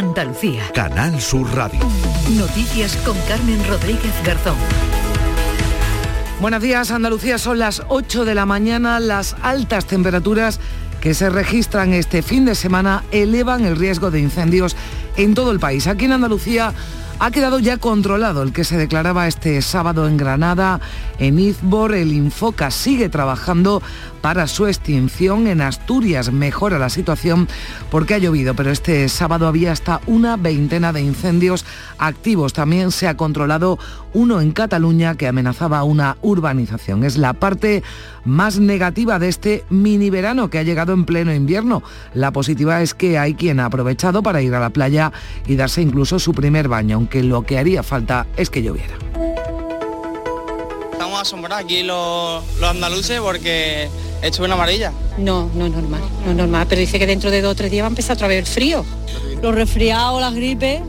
Andalucía. Canal Sur Radio. Noticias con Carmen Rodríguez Garzón. Buenos días, Andalucía. Son las 8 de la mañana. Las altas temperaturas que se registran este fin de semana elevan el riesgo de incendios en todo el país. Aquí en Andalucía ha quedado ya controlado el que se declaraba este sábado en Granada, en Izbor. El Infoca sigue trabajando para su extinción. En Asturias mejora la situación porque ha llovido, pero este sábado había hasta una veintena de incendios activos. También se ha controlado uno en Cataluña que amenazaba una urbanización. Es la parte más negativa de este mini verano que ha llegado en pleno invierno. La positiva es que hay quien ha aprovechado para ir a la playa y darse incluso su primer baño, aunque lo que haría falta es que lloviera. Estamos asombrados aquí los, los andaluces porque hecho una amarilla. No, no es normal, no es normal, pero dice que dentro de dos o tres días va a empezar otra vez el frío. Los resfriados, las gripes,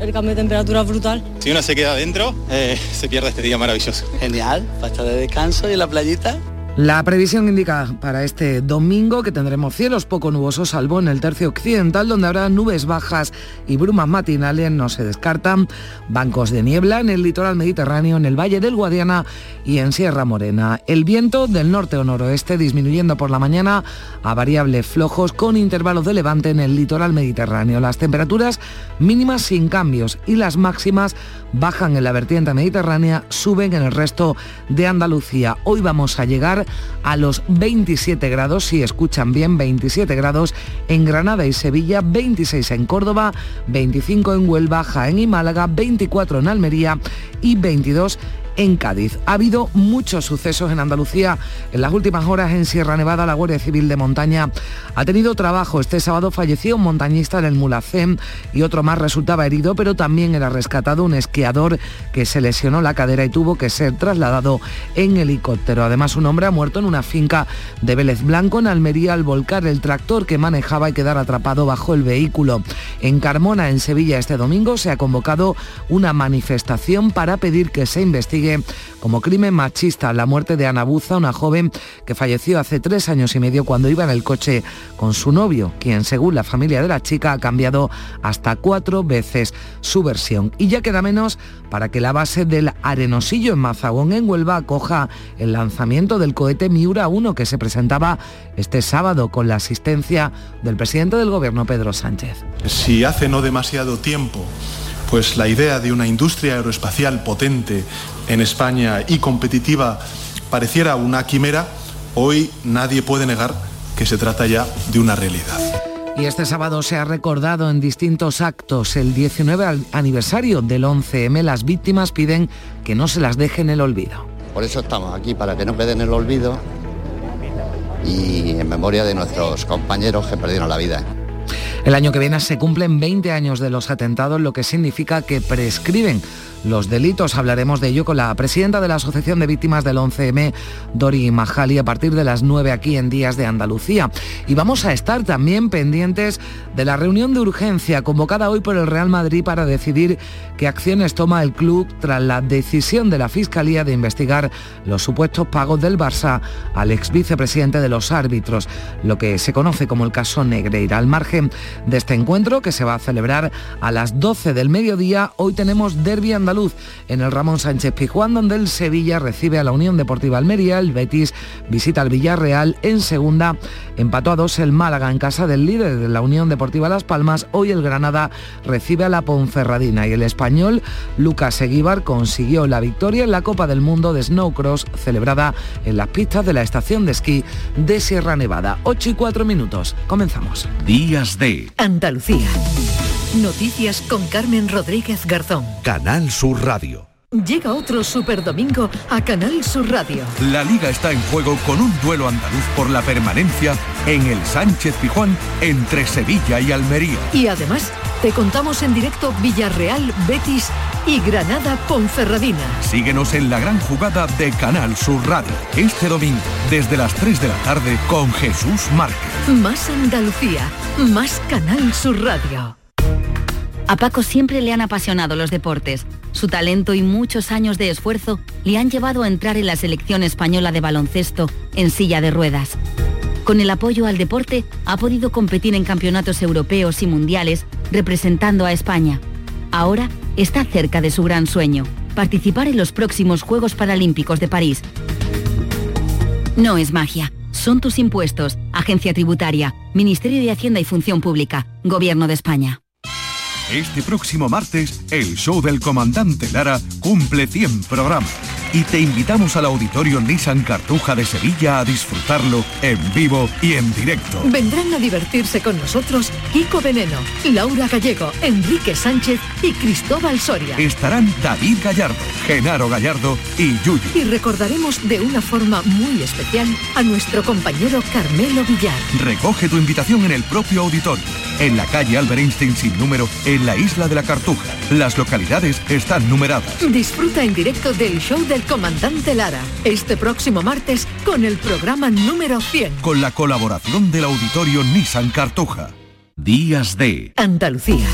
el cambio de temperatura es brutal. Si uno se queda adentro, eh, se pierde este día maravilloso. Genial, para estar de descanso y en la playita. La previsión indica para este domingo que tendremos cielos poco nubosos, salvo en el tercio occidental, donde habrá nubes bajas y brumas matinales, no se descartan bancos de niebla en el litoral mediterráneo, en el valle del Guadiana y en Sierra Morena. El viento del norte o noroeste disminuyendo por la mañana a variables flojos con intervalos de levante en el litoral mediterráneo. Las temperaturas mínimas sin cambios y las máximas bajan en la vertiente mediterránea, suben en el resto de Andalucía. Hoy vamos a llegar a los 27 grados, si escuchan bien, 27 grados en Granada y Sevilla, 26 en Córdoba, 25 en Huelva, Jaén y Málaga, 24 en Almería y 22 en Cádiz. Ha habido muchos sucesos en Andalucía. En las últimas horas en Sierra Nevada, la Guardia Civil de Montaña ha tenido trabajo. Este sábado falleció un montañista en el Mulacén y otro más resultaba herido, pero también era rescatado un esquiador que se lesionó la cadera y tuvo que ser trasladado en helicóptero. Además, un hombre ha muerto en una finca de Vélez Blanco, en Almería, al volcar el tractor que manejaba y quedar atrapado bajo el vehículo. En Carmona, en Sevilla, este domingo se ha convocado una manifestación para pedir que se investigue como crimen machista la muerte de Ana Buza, una joven que falleció hace tres años y medio cuando iba en el coche con su novio, quien según la familia de la chica ha cambiado hasta cuatro veces su versión. Y ya queda menos para que la base del Arenosillo en Mazagón, en Huelva, acoja el lanzamiento del cohete Miura 1 que se presentaba este sábado con la asistencia del presidente del gobierno, Pedro Sánchez. Si hace no demasiado tiempo pues la idea de una industria aeroespacial potente en España y competitiva pareciera una quimera, hoy nadie puede negar que se trata ya de una realidad. Y este sábado se ha recordado en distintos actos el 19 aniversario del 11M. Las víctimas piden que no se las deje en el olvido. Por eso estamos aquí, para que no quede en el olvido y en memoria de nuestros compañeros que perdieron la vida. El año que viene se cumplen 20 años de los atentados, lo que significa que prescriben los delitos. Hablaremos de ello con la presidenta de la Asociación de Víctimas del 11M, Dori Majali, a partir de las 9 aquí en Días de Andalucía. Y vamos a estar también pendientes de la reunión de urgencia convocada hoy por el Real Madrid para decidir qué acciones toma el club tras la decisión de la Fiscalía de investigar los supuestos pagos del Barça al ex vicepresidente de los árbitros, lo que se conoce como el caso Negreira. Al margen de este encuentro, que se va a celebrar a las 12 del mediodía, hoy tenemos Derby Andaluz en el Ramón Sánchez Pijuán, donde el Sevilla recibe a la Unión Deportiva Almería, el Betis visita al Villarreal en segunda, empató a dos el Málaga en casa del líder de la Unión Deportiva Las Palmas, hoy el Granada recibe a la Ponferradina y el español Lucas Eguíbar consiguió la victoria en la Copa del Mundo de Snowcross celebrada en las pistas de la estación de esquí de Sierra Nevada. 8 y 4 minutos. Comenzamos. Días de Andalucía. Noticias con Carmen Rodríguez Garzón. Canal Sur Radio. Llega otro Super Domingo a Canal Sur Radio. La liga está en juego con un duelo andaluz por la permanencia en el Sánchez Pijuán entre Sevilla y Almería. Y además te contamos en directo Villarreal, Betis y Granada Ponferradina. Síguenos en la gran jugada de Canal Sur Radio. Este domingo, desde las 3 de la tarde, con Jesús Márquez. Más Andalucía, más Canal Sur Radio. A Paco siempre le han apasionado los deportes. Su talento y muchos años de esfuerzo le han llevado a entrar en la selección española de baloncesto en silla de ruedas. Con el apoyo al deporte ha podido competir en campeonatos europeos y mundiales representando a España. Ahora está cerca de su gran sueño, participar en los próximos Juegos Paralímpicos de París. No es magia, son tus impuestos, Agencia Tributaria, Ministerio de Hacienda y Función Pública, Gobierno de España. Este próximo martes, el show del comandante Lara cumple 100 programas y te invitamos al auditorio Nissan Cartuja de Sevilla a disfrutarlo en vivo y en directo. Vendrán a divertirse con nosotros Kiko Veneno, Laura Gallego, Enrique Sánchez y Cristóbal Soria. Estarán David Gallardo, Genaro Gallardo y Yuyu. Y recordaremos de una forma muy especial a nuestro compañero Carmelo Villar. Recoge tu invitación en el propio auditorio, en la calle Albert Einstein sin número, en la isla de la Cartuja. Las localidades están numeradas. Disfruta en directo del show del comandante Lara, este próximo martes con el programa número 100. Con la colaboración del auditorio Nissan Cartuja. Días de Andalucía.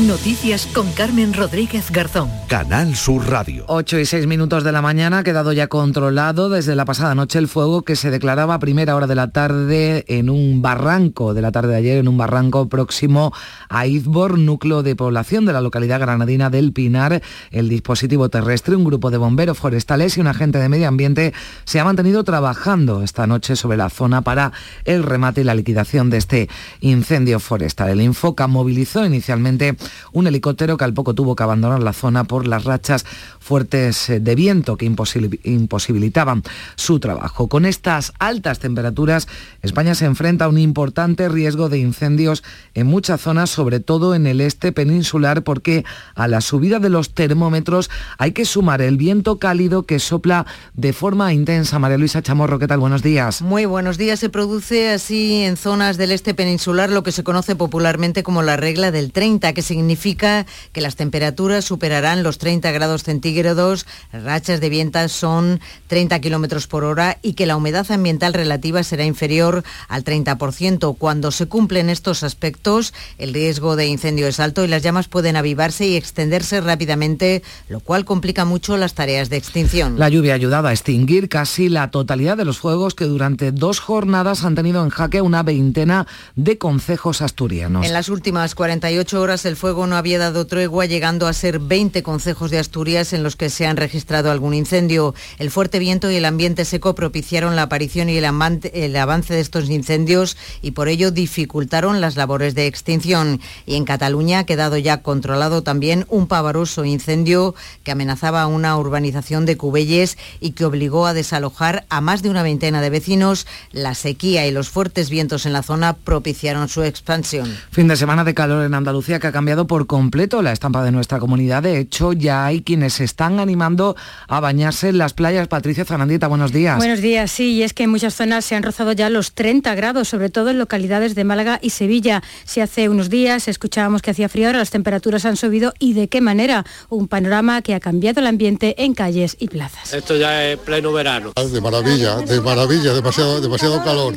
Noticias con Carmen Rodríguez Garzón. Canal Sur Radio. 8 y 6 minutos de la mañana ha quedado ya controlado desde la pasada noche el fuego que se declaraba a primera hora de la tarde en un barranco, de la tarde de ayer, en un barranco próximo a Izbor, núcleo de población de la localidad granadina del Pinar. El dispositivo terrestre, un grupo de bomberos forestales y un agente de medio ambiente se ha mantenido trabajando esta noche sobre la zona para el remate y la liquidación de este incendio forestal. El Infoca movilizó inicialmente un helicóptero que al poco tuvo que abandonar la zona por las rachas fuertes eh, de viento que imposibilitaban su trabajo. Con estas altas temperaturas, España se enfrenta a un importante riesgo de incendios en muchas zonas, sobre todo en el este peninsular, porque a la subida de los termómetros hay que sumar el viento cálido que sopla de forma intensa. María Luisa Chamorro, ¿qué tal? Buenos días. Muy buenos días. Se produce así en zonas del este peninsular lo que se conoce popularmente como la regla del 30, que significa que las temperaturas superarán los 30 grados centígrados, rachas de vientas son 30 kilómetros por hora y que la humedad ambiental relativa será inferior al 30%. Cuando se cumplen estos aspectos, el riesgo de incendio es alto y las llamas pueden avivarse y extenderse rápidamente, lo cual complica mucho las tareas de extinción. La lluvia ha ayudado a extinguir casi la totalidad de los fuegos que durante dos jornadas han tenido en jaque una veintena de concejos asturianos. En las últimas 48 horas el fuego no había dado tregua, llegando a ser 20 concejos de Asturias en los que se han registrado algún incendio. El fuerte viento y el ambiente seco propiciaron la aparición y el, el avance de estos incendios y por ello dificultaron las labores de extinción. Y en Cataluña ha quedado ya controlado también un pavaroso incendio que amenazaba una urbanización de Cubelles y que obligó a desalojar a más de una veintena de vecinos. La sequía y los fuertes vientos en la zona propiciaron su expansión. Fin de semana de calor en Andalucía que ha cambiado por completo la estampa de nuestra comunidad. De hecho, ya hay quienes se están animando a bañarse en las playas. Patricia Zanandita, buenos días. Buenos días, sí, y es que en muchas zonas se han rozado ya los 30 grados, sobre todo en localidades de Málaga y Sevilla. Si hace unos días escuchábamos que hacía frío, ahora las temperaturas han subido y de qué manera. Un panorama que ha cambiado el ambiente en calles y plazas. Esto ya es pleno verano. De maravilla, de maravilla, demasiado, demasiado calor.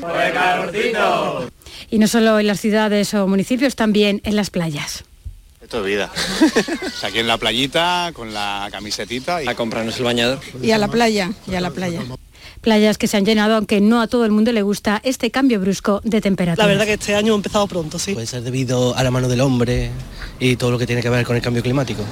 Y no solo en las ciudades o municipios, también en las playas. Esto es vida. aquí en la playita, con la camisetita y a comprarnos el bañador. Y a la playa, y a la playa. Playas que se han llenado, aunque no a todo el mundo le gusta este cambio brusco de temperatura. La verdad que este año ha empezado pronto, sí. Puede ser debido a la mano del hombre y todo lo que tiene que ver con el cambio climático.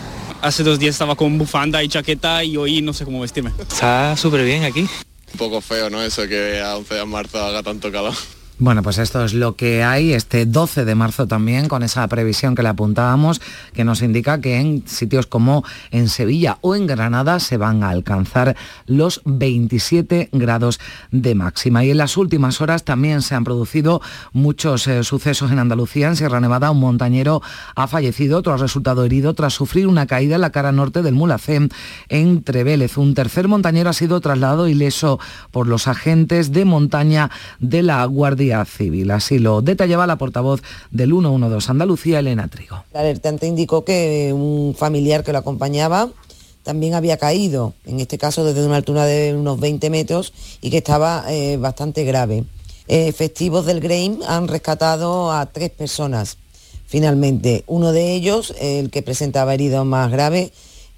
Hace dos días estaba con bufanda y chaqueta y hoy no sé cómo vestirme. Está súper bien aquí. Un poco feo, ¿no? Eso que a 11 de marzo haga tanto calor. Bueno, pues esto es lo que hay este 12 de marzo también, con esa previsión que le apuntábamos, que nos indica que en sitios como en Sevilla o en Granada se van a alcanzar los 27 grados de máxima. Y en las últimas horas también se han producido muchos eh, sucesos en Andalucía. En Sierra Nevada, un montañero ha fallecido, otro ha resultado herido tras sufrir una caída en la cara norte del Mulacén, en Trevélez. Un tercer montañero ha sido trasladado ileso por los agentes de montaña de la Guardia Civil. Así lo detallaba la portavoz del 112 Andalucía, Elena Trigo. El alertante indicó que un familiar que lo acompañaba también había caído, en este caso desde una altura de unos 20 metros y que estaba eh, bastante grave. efectivos del GREIM han rescatado a tres personas. Finalmente, uno de ellos, el que presentaba heridos más graves,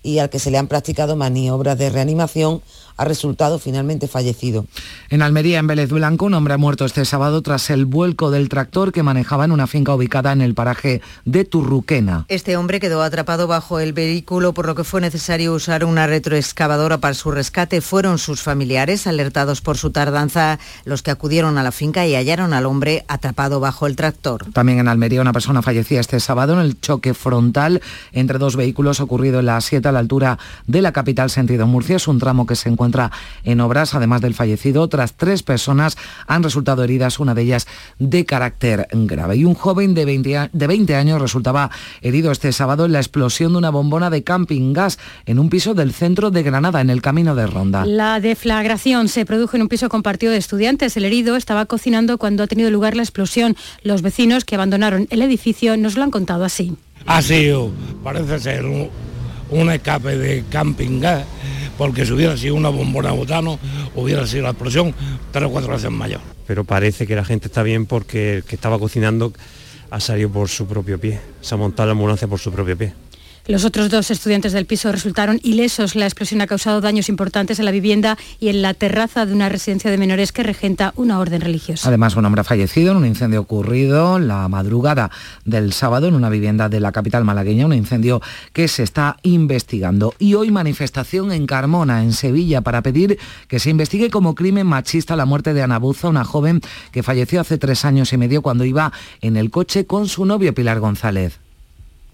y al que se le han practicado maniobras de reanimación ha resultado finalmente fallecido. En Almería, en Vélez Blanco, un hombre ha muerto este sábado tras el vuelco del tractor que manejaba en una finca ubicada en el paraje de Turruquena. Este hombre quedó atrapado bajo el vehículo por lo que fue necesario usar una retroexcavadora para su rescate. Fueron sus familiares, alertados por su tardanza, los que acudieron a la finca y hallaron al hombre atrapado bajo el tractor. También en Almería una persona fallecía este sábado en el choque frontal entre dos vehículos ocurrido en la 7 a la altura de la capital sentido Murcia. Es un tramo que se encuentra en obras, además del fallecido. Otras tres personas han resultado heridas, una de ellas de carácter grave. Y un joven de 20, de 20 años resultaba herido este sábado en la explosión de una bombona de camping gas en un piso del centro de Granada, en el camino de Ronda. La deflagración se produjo en un piso compartido de estudiantes. El herido estaba cocinando cuando ha tenido lugar la explosión. Los vecinos que abandonaron el edificio nos lo han contado así. Ha sido, parece ser, un, un escape de camping gas porque si hubiera sido una bombona botano, hubiera sido la explosión tres o cuatro veces mayor. Pero parece que la gente está bien porque el que estaba cocinando ha salido por su propio pie, se ha montado la ambulancia por su propio pie. Los otros dos estudiantes del piso resultaron ilesos. La explosión ha causado daños importantes en la vivienda y en la terraza de una residencia de menores que regenta una orden religiosa. Además, un hombre ha fallecido en un incendio ocurrido la madrugada del sábado en una vivienda de la capital malagueña, un incendio que se está investigando. Y hoy manifestación en Carmona, en Sevilla, para pedir que se investigue como crimen machista la muerte de Ana Buza, una joven que falleció hace tres años y medio cuando iba en el coche con su novio Pilar González.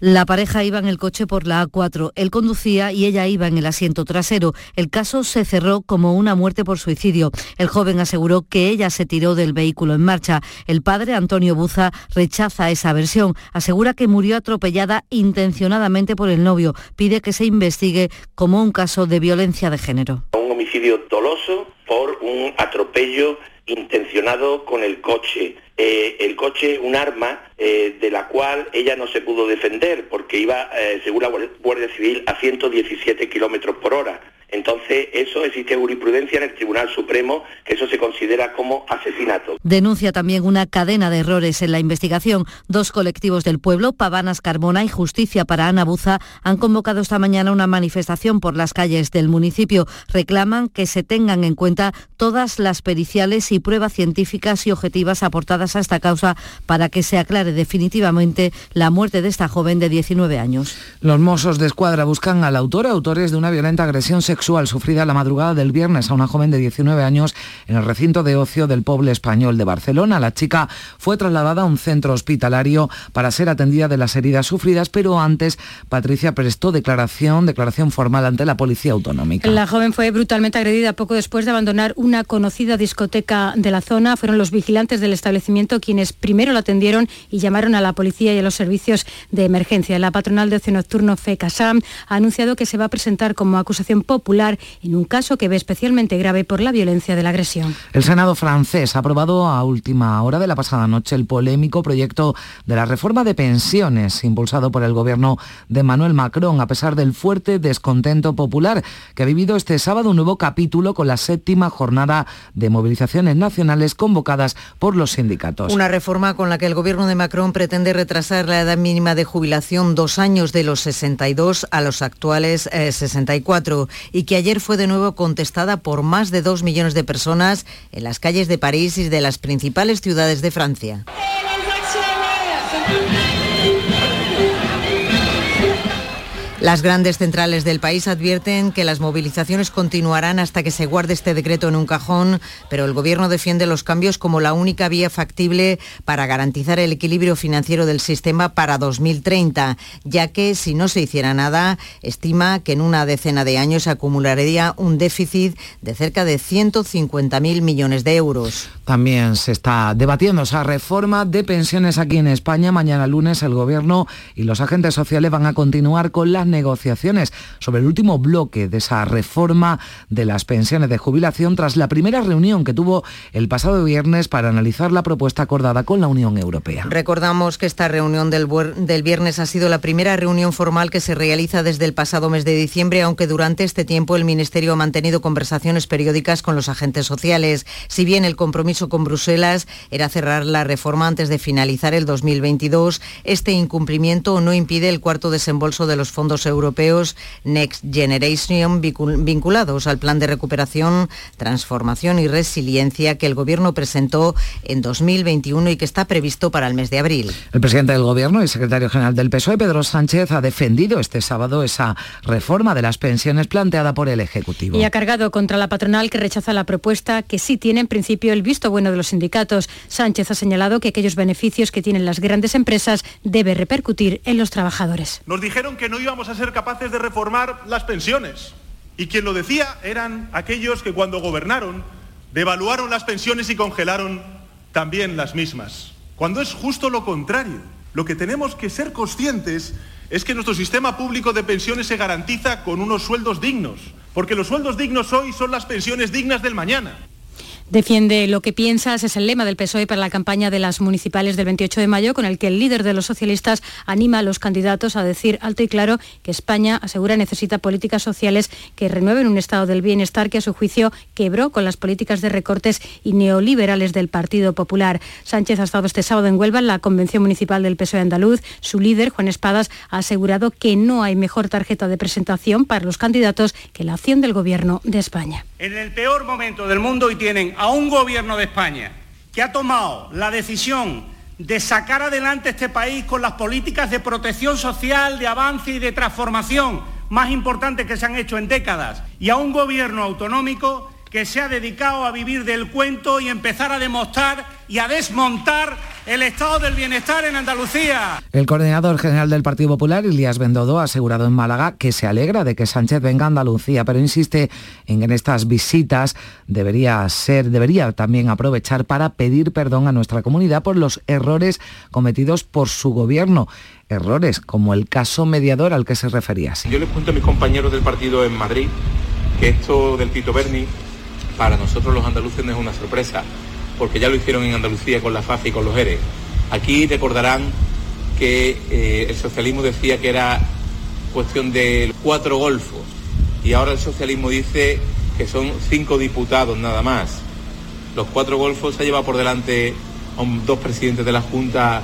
La pareja iba en el coche por la A4, él conducía y ella iba en el asiento trasero. El caso se cerró como una muerte por suicidio. El joven aseguró que ella se tiró del vehículo en marcha. El padre, Antonio Buza, rechaza esa versión. Asegura que murió atropellada intencionadamente por el novio. Pide que se investigue como un caso de violencia de género. Un homicidio doloso por un atropello intencionado con el coche. Eh, el coche, un arma eh, de la cual ella no se pudo defender porque iba, eh, según la Guardia Civil, a 117 kilómetros por hora. Entonces, eso existe jurisprudencia en el Tribunal Supremo, que eso se considera como asesinato. Denuncia también una cadena de errores en la investigación. Dos colectivos del pueblo, Pavanas Carmona y Justicia para Ana Buza, han convocado esta mañana una manifestación por las calles del municipio. Reclaman que se tengan en cuenta todas las periciales y pruebas científicas y objetivas aportadas a esta causa para que se aclare definitivamente la muerte de esta joven de 19 años. Los mozos de escuadra buscan al autor, autores de una violenta agresión sexual sufrida la madrugada del viernes a una joven de 19 años en el recinto de ocio del pueblo español de Barcelona. La chica fue trasladada a un centro hospitalario para ser atendida de las heridas sufridas, pero antes Patricia prestó declaración, declaración formal ante la policía autonómica. La joven fue brutalmente agredida poco después de abandonar una conocida discoteca de la zona. Fueron los vigilantes del establecimiento quienes primero la atendieron y llamaron a la policía y a los servicios de emergencia. La patronal de ocio nocturno FECASAM ha anunciado que se va a presentar como acusación popular en un caso que ve especialmente grave por la violencia de la agresión. El Senado francés ha aprobado a última hora de la pasada noche el polémico proyecto de la reforma de pensiones impulsado por el gobierno de Manuel Macron a pesar del fuerte descontento popular que ha vivido este sábado un nuevo capítulo con la séptima jornada de movilizaciones nacionales convocadas por los sindicatos. Una reforma con la que el gobierno de Macron pretende retrasar la edad mínima de jubilación dos años de los 62 a los actuales 64 y y que ayer fue de nuevo contestada por más de dos millones de personas en las calles de París y de las principales ciudades de Francia. Las grandes centrales del país advierten que las movilizaciones continuarán hasta que se guarde este decreto en un cajón, pero el Gobierno defiende los cambios como la única vía factible para garantizar el equilibrio financiero del sistema para 2030, ya que si no se hiciera nada, estima que en una decena de años acumularía un déficit de cerca de 150.000 millones de euros. También se está debatiendo esa reforma de pensiones aquí en España. Mañana lunes el Gobierno y los agentes sociales van a continuar con las negociaciones sobre el último bloque de esa reforma de las pensiones de jubilación tras la primera reunión que tuvo el pasado viernes para analizar la propuesta acordada con la Unión Europea. Recordamos que esta reunión del, del viernes ha sido la primera reunión formal que se realiza desde el pasado mes de diciembre, aunque durante este tiempo el Ministerio ha mantenido conversaciones periódicas con los agentes sociales. Si bien el compromiso con Bruselas era cerrar la reforma antes de finalizar el 2022, este incumplimiento no impide el cuarto desembolso de los fondos fondos europeos Next Generation vinculados al plan de recuperación, transformación y resiliencia que el Gobierno presentó en 2021 y que está previsto para el mes de abril. El presidente del Gobierno y secretario general del PSOE, Pedro Sánchez, ha defendido este sábado esa reforma de las pensiones planteada por el Ejecutivo. Y ha cargado contra la patronal que rechaza la propuesta que sí tiene en principio el visto bueno de los sindicatos. Sánchez ha señalado que aquellos beneficios que tienen las grandes empresas debe repercutir en los trabajadores. Nos dijeron que no íbamos a ser capaces de reformar las pensiones. Y quien lo decía eran aquellos que cuando gobernaron devaluaron las pensiones y congelaron también las mismas. Cuando es justo lo contrario. Lo que tenemos que ser conscientes es que nuestro sistema público de pensiones se garantiza con unos sueldos dignos, porque los sueldos dignos hoy son las pensiones dignas del mañana. Defiende lo que piensas, es el lema del PSOE para la campaña de las municipales del 28 de mayo, con el que el líder de los socialistas anima a los candidatos a decir alto y claro que España, asegura, necesita políticas sociales que renueven un estado del bienestar que a su juicio quebró con las políticas de recortes y neoliberales del Partido Popular. Sánchez ha estado este sábado en Huelva en la convención municipal del PSOE andaluz. Su líder, Juan Espadas, ha asegurado que no hay mejor tarjeta de presentación para los candidatos que la acción del Gobierno de España. En el peor momento del mundo y tienen a un gobierno de España que ha tomado la decisión de sacar adelante este país con las políticas de protección social, de avance y de transformación más importantes que se han hecho en décadas, y a un gobierno autonómico que se ha dedicado a vivir del cuento y empezar a demostrar y a desmontar el estado del bienestar en Andalucía. El coordinador general del Partido Popular, Ilías Bendodo, ha asegurado en Málaga que se alegra de que Sánchez venga a Andalucía, pero insiste en que en estas visitas debería ser, debería también aprovechar para pedir perdón a nuestra comunidad por los errores cometidos por su gobierno errores, como el caso mediador al que se refería. Yo les cuento a mis compañeros del partido en Madrid que esto del Tito Berni para nosotros los andaluces no es una sorpresa, porque ya lo hicieron en Andalucía con la FAFE y con los ERE. Aquí recordarán que eh, el socialismo decía que era cuestión de cuatro golfos y ahora el socialismo dice que son cinco diputados nada más. Los cuatro golfos se lleva por delante a dos presidentes de la Junta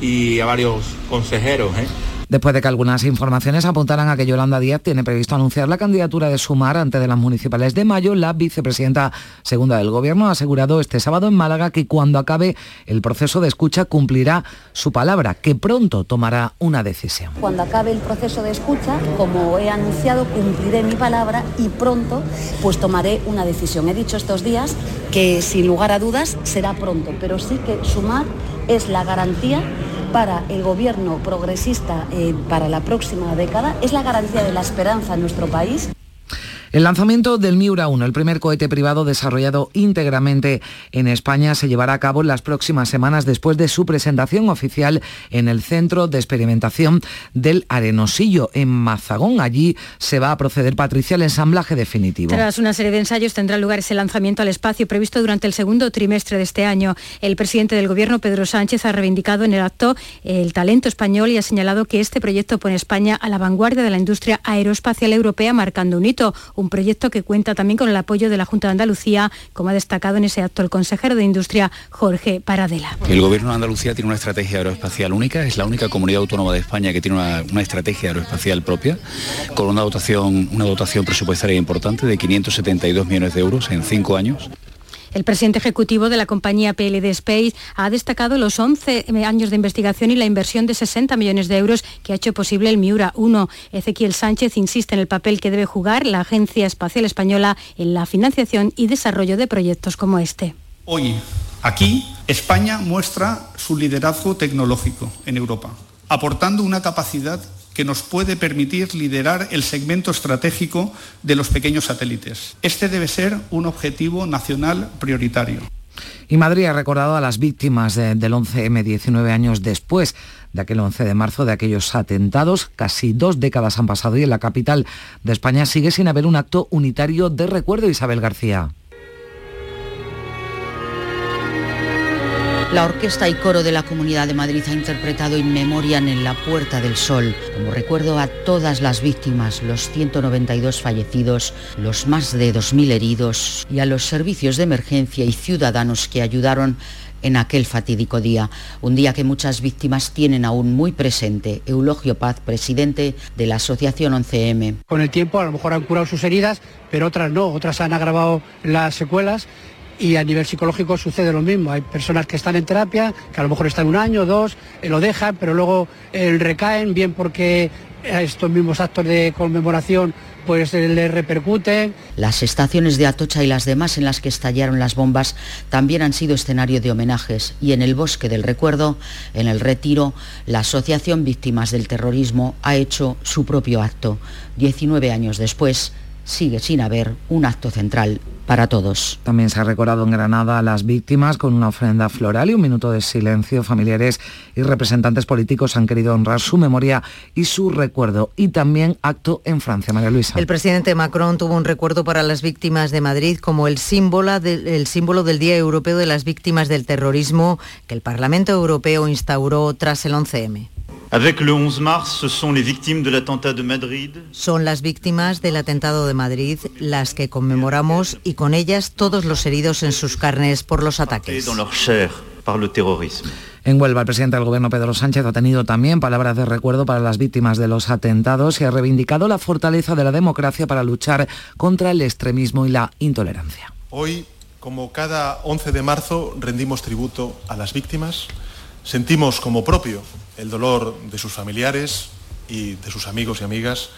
y a varios consejeros. ¿eh? Después de que algunas informaciones apuntaran a que Yolanda Díaz tiene previsto anunciar la candidatura de Sumar antes de las municipales de mayo. La vicepresidenta segunda del Gobierno ha asegurado este sábado en Málaga que cuando acabe el proceso de escucha cumplirá su palabra, que pronto tomará una decisión. Cuando acabe el proceso de escucha, como he anunciado, cumpliré mi palabra y pronto pues tomaré una decisión. He dicho estos días que sin lugar a dudas será pronto, pero sí que Sumar es la garantía para el gobierno progresista eh, para la próxima década, es la garantía de la esperanza en nuestro país. El lanzamiento del Miura 1, el primer cohete privado desarrollado íntegramente en España, se llevará a cabo en las próximas semanas después de su presentación oficial en el Centro de Experimentación del Arenosillo, en Mazagón. Allí se va a proceder, Patricia, al ensamblaje definitivo. Tras una serie de ensayos tendrá lugar ese lanzamiento al espacio previsto durante el segundo trimestre de este año. El presidente del Gobierno, Pedro Sánchez, ha reivindicado en el acto el talento español y ha señalado que este proyecto pone España a la vanguardia de la industria aeroespacial europea, marcando un hito un proyecto que cuenta también con el apoyo de la Junta de Andalucía, como ha destacado en ese acto el consejero de Industria, Jorge Paradela. El Gobierno de Andalucía tiene una estrategia aeroespacial única, es la única comunidad autónoma de España que tiene una, estrategia aeroespacial propia, con una dotación, una dotación presupuestaria importante de 572 millones de euros en cinco años. El presidente ejecutivo de la compañía PLD Space ha destacado los 11 años de investigación y la inversión de 60 millones de euros que ha hecho posible el Miura 1. Ezequiel Sánchez insiste en el papel que debe jugar la Agencia Espacial Española en la financiación y desarrollo de proyectos como este. Hoy, aquí, España muestra su liderazgo tecnológico en Europa, aportando una capacidad que nos puede permitir liderar el segmento estratégico de los pequeños satélites. Este debe ser un objetivo nacional prioritario. Y Madrid ha recordado a las víctimas del 11M 19 años después de aquel 11 de marzo, de aquellos atentados. Casi dos décadas han pasado y en la capital de España sigue sin haber un acto unitario de recuerdo, Isabel García. La Orquesta y Coro de la Comunidad de Madrid ha interpretado In Memoriam en La Puerta del Sol, como recuerdo a todas las víctimas, los 192 fallecidos, los más de 2.000 heridos y a los servicios de emergencia y ciudadanos que ayudaron en aquel fatídico día, un día que muchas víctimas tienen aún muy presente. Eulogio Paz, presidente de la Asociación 11M. Con el tiempo a lo mejor han curado sus heridas, pero otras no, otras han agravado las secuelas y a nivel psicológico sucede lo mismo. Hay personas que están en terapia, que a lo mejor están un año, dos, eh, lo dejan, pero luego eh, recaen, bien porque estos mismos actos de conmemoración pues eh, le repercuten. Las estaciones de Atocha y las demás en las que estallaron las bombas también han sido escenario de homenajes y en el Bosque del Recuerdo, en el Retiro, la Asociación Víctimas del Terrorismo ha hecho su propio acto. 19 años después, sigue sin haber un acto central para todos. También se ha recordado en Granada a las víctimas con una ofrenda floral y un minuto de silencio. Familiares y representantes políticos han querido honrar su memoria y su recuerdo. Y también acto en Francia, María Luisa. El presidente Macron tuvo un recuerdo para las víctimas de Madrid como el símbolo, el símbolo del Día Europeo de las Víctimas del Terrorismo que el Parlamento Europeo instauró tras el 11M. Avec le 11 mars, ce sont les victimes de l'attentat de Madrid. Son las víctimas del atentado de Madrid las que conmemoramos y con ellas todos los heridos en sus carnes por los ataques. Dans leur chair par le terrorisme. En Huelva, el presidente del Gobierno, Pedro Sánchez, ha tenido también palabras de recuerdo para las víctimas de los atentados y ha reivindicado la fortaleza de la democracia para luchar contra el extremismo y la intolerancia. Hoy, como cada 11 de marzo, rendimos tributo a las víctimas, sentimos como propio el dolor de sus familiares y de sus amigos y amigas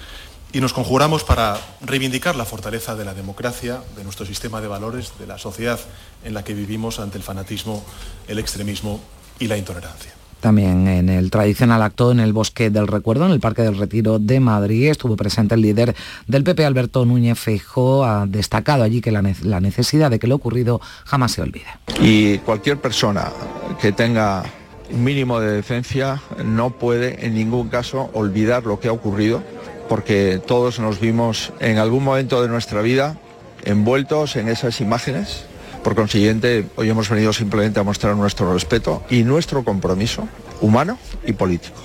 y nos conjuramos para reivindicar la fortaleza de la democracia, de nuestro sistema de valores, de la sociedad en la que vivimos ante el fanatismo, el extremismo y la intolerancia. También en el tradicional acto en el Bosque del Recuerdo, en el Parque del Retiro de Madrid, estuvo presente el líder del PP, Alberto Núñez Feijóo, ha destacado allí que la, la necesidad de que lo ocurrido jamás se olvide. Y cualquier persona que tenga mínimo de decencia no puede en ningún caso olvidar lo que ha ocurrido, porque todos nos vimos en algún momento de nuestra vida envueltos en esas imágenes. Por consiguiente, hoy hemos venido simplemente a mostrar nuestro respeto y nuestro compromiso humano y político.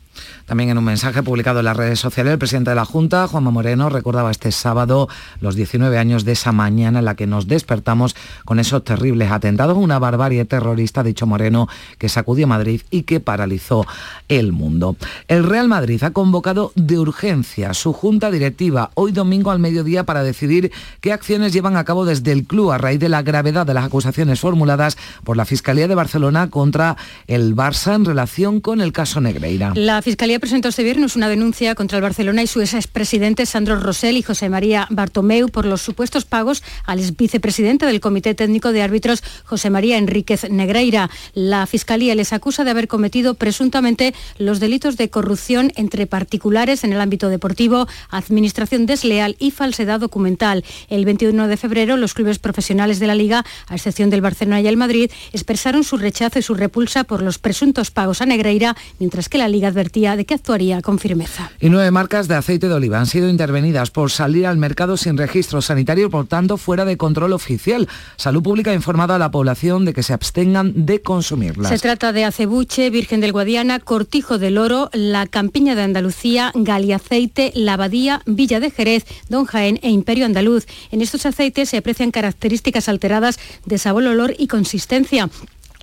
También en un mensaje publicado en las redes sociales, el presidente de la Junta, Juanma Moreno, recordaba este sábado los 19 años de esa mañana en la que nos despertamos con esos terribles atentados, una barbarie terrorista, dicho Moreno, que sacudió Madrid y que paralizó el mundo. El Real Madrid ha convocado de urgencia su Junta Directiva hoy domingo al mediodía para decidir qué acciones llevan a cabo desde el club a raíz de la gravedad de las acusaciones formuladas por la Fiscalía de Barcelona contra el Barça en relación con el caso Negreira. La Fiscalía presentó este viernes una denuncia contra el Barcelona y su expresidente Sandro Rosell y José María Bartomeu por los supuestos pagos al vicepresidente del Comité Técnico de Árbitros José María Enríquez Negreira. La Fiscalía les acusa de haber cometido presuntamente los delitos de corrupción entre particulares en el ámbito deportivo, administración desleal y falsedad documental. El 21 de febrero los clubes profesionales de la Liga, a excepción del Barcelona y el Madrid, expresaron su rechazo y su repulsa por los presuntos pagos a Negreira, mientras que la Liga advertía de que actuaría con firmeza. Y nueve marcas de aceite de oliva han sido intervenidas por salir al mercado sin registro sanitario, por tanto fuera de control oficial. Salud Pública ha informado a la población de que se abstengan de consumirlas. Se trata de acebuche, Virgen del Guadiana, Cortijo del Oro, La Campiña de Andalucía, Galiaceite, Lavadía, Villa de Jerez, Don Jaén e Imperio Andaluz. En estos aceites se aprecian características alteradas de sabor, olor y consistencia.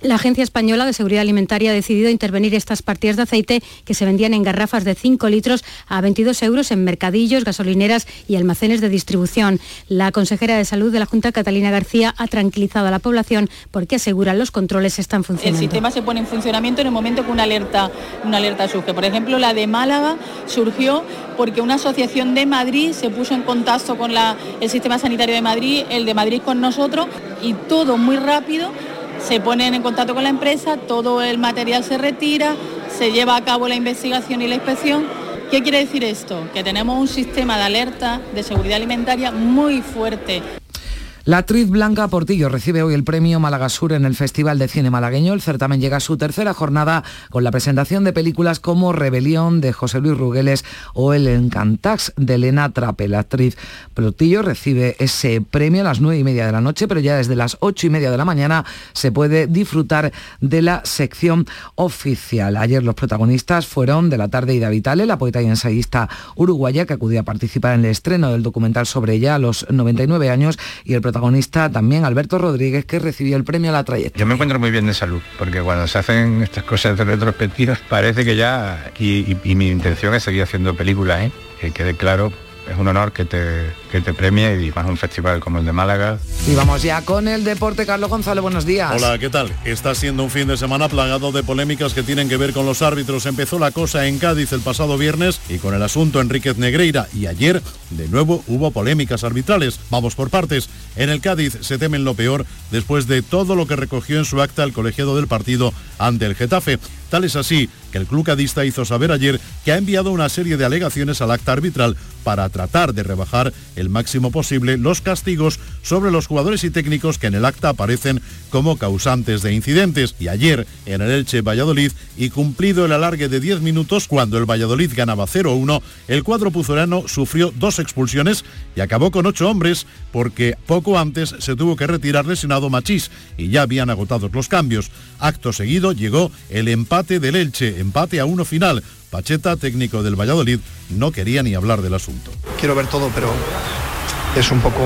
La Agencia Española de Seguridad Alimentaria ha decidido intervenir estas partidas de aceite que se vendían en garrafas de 5 litros a 22 euros en mercadillos, gasolineras y almacenes de distribución. La consejera de Salud de la Junta, Catalina García, ha tranquilizado a la población porque asegura los controles están funcionando. El sistema se pone en funcionamiento en el momento que una alerta, una alerta surge. Por ejemplo, la de Málaga surgió porque una asociación de Madrid se puso en contacto con la, el sistema sanitario de Madrid, el de Madrid con nosotros y todo muy rápido se ponen en contacto con la empresa, todo el material se retira, se lleva a cabo la investigación y la inspección. ¿Qué quiere decir esto? Que tenemos un sistema de alerta de seguridad alimentaria muy fuerte. La actriz Blanca Portillo recibe hoy el premio Málaga Sur en el Festival de Cine Malagueño. El certamen llega a su tercera jornada con la presentación de películas como Rebelión de José Luis Rugueles o El Encantax de Elena Trape. La actriz Portillo recibe ese premio a las nueve y media de la noche, pero ya desde las ocho y media de la mañana se puede disfrutar de la sección oficial. Ayer los protagonistas fueron de la tarde Ida Vitale, la poeta y ensayista uruguaya que acudió a participar en el estreno del documental sobre ella a los 99 años y el también Alberto Rodríguez, que recibió el premio a la trayectoria. Yo me encuentro muy bien de salud, porque cuando se hacen estas cosas de retrospectivas parece que ya, y, mi intención es seguir haciendo películas, ¿eh? que quede claro, es un honor que te, que te premie y más un festival como el de Málaga. Y vamos ya con el deporte. Carlos Gonzalo, buenos días. Hola, ¿qué tal? Está siendo un fin de semana plagado de polémicas que tienen que ver con los árbitros. Empezó la cosa en Cádiz el pasado viernes y con el asunto Enríquez Negreira y ayer de nuevo hubo polémicas arbitrales. Vamos por partes. En el Cádiz se temen lo peor después de todo lo que recogió en su acta el colegiado del partido ante el Getafe. Tal es así que el club cadista hizo saber ayer que ha enviado una serie de alegaciones al acta arbitral para tratar de rebajar el máximo posible los castigos sobre los jugadores y técnicos que en el acta aparecen como causantes de incidentes. Y ayer, en el Elche Valladolid, y cumplido el alargue de 10 minutos, cuando el Valladolid ganaba 0-1, el cuadro puzorano sufrió dos expulsiones y acabó con ocho hombres porque poco antes se tuvo que retirar lesionado Machís y ya habían agotado los cambios. Acto seguido llegó el empate del Elche, empate a uno final. Pacheta, técnico del Valladolid, no quería ni hablar del asunto. Quiero ver todo, pero es un poco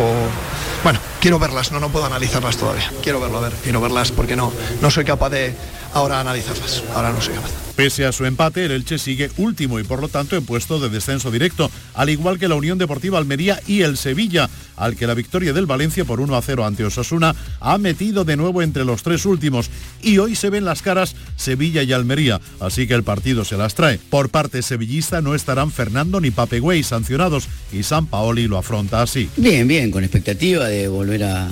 bueno, quiero verlas, no, no puedo analizarlas todavía. Quiero verlo, a ver, quiero verlas porque no, no soy capaz de ahora analizarlas. Ahora no soy capaz. Pese a su empate, el Elche sigue último y por lo tanto en puesto de descenso directo, al igual que la Unión Deportiva Almería y el Sevilla, al que la victoria del Valencia por 1 a 0 ante Osasuna ha metido de nuevo entre los tres últimos. Y hoy se ven las caras Sevilla y Almería, así que el partido se las trae. Por parte sevillista no estarán Fernando ni Papegüey sancionados y San Paoli lo afronta así. Bien, bien, con expectativa de volver a,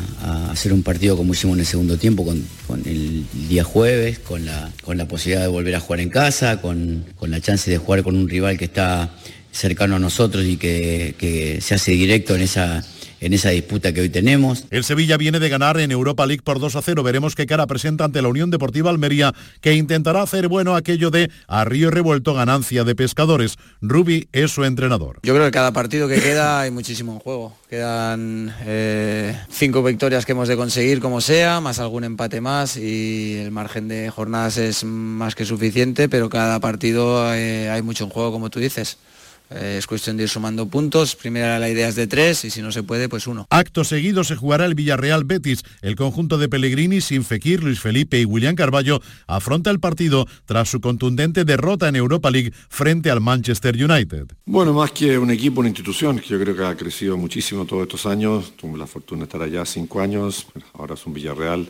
hacer un partido como hicimos en el segundo tiempo con, el día jueves, con la, con la posibilidad de volver a jugar en casa, con, la chance de jugar con un rival que está cercano a nosotros y que, que se hace directo en esa en esa disputa que hoy tenemos. El Sevilla viene de ganar en Europa League por 2 a 0. Veremos qué cara presenta ante la Unión Deportiva Almería, que intentará hacer bueno aquello de a río revuelto ganancia de pescadores. Rubi es su entrenador. Yo creo que cada partido que queda hay muchísimo en juego. Quedan eh, cinco victorias que hemos de conseguir como sea, más algún empate más y el margen de jornadas es más que suficiente, pero cada partido eh, hay mucho en juego, como tú dices. Eh, es cuestión de ir sumando puntos. Primera la idea es de tres y si no se puede, pues uno. Acto seguido se jugará el Villarreal Betis. El conjunto de Pellegrini, sin Fekir, Luis Felipe y William Carballo afronta el partido tras su contundente derrota en Europa League frente al Manchester United. Bueno, más que un equipo, una institución que yo creo que ha crecido muchísimo todos estos años. Tuve la fortuna de estar allá cinco años. Ahora es un Villarreal.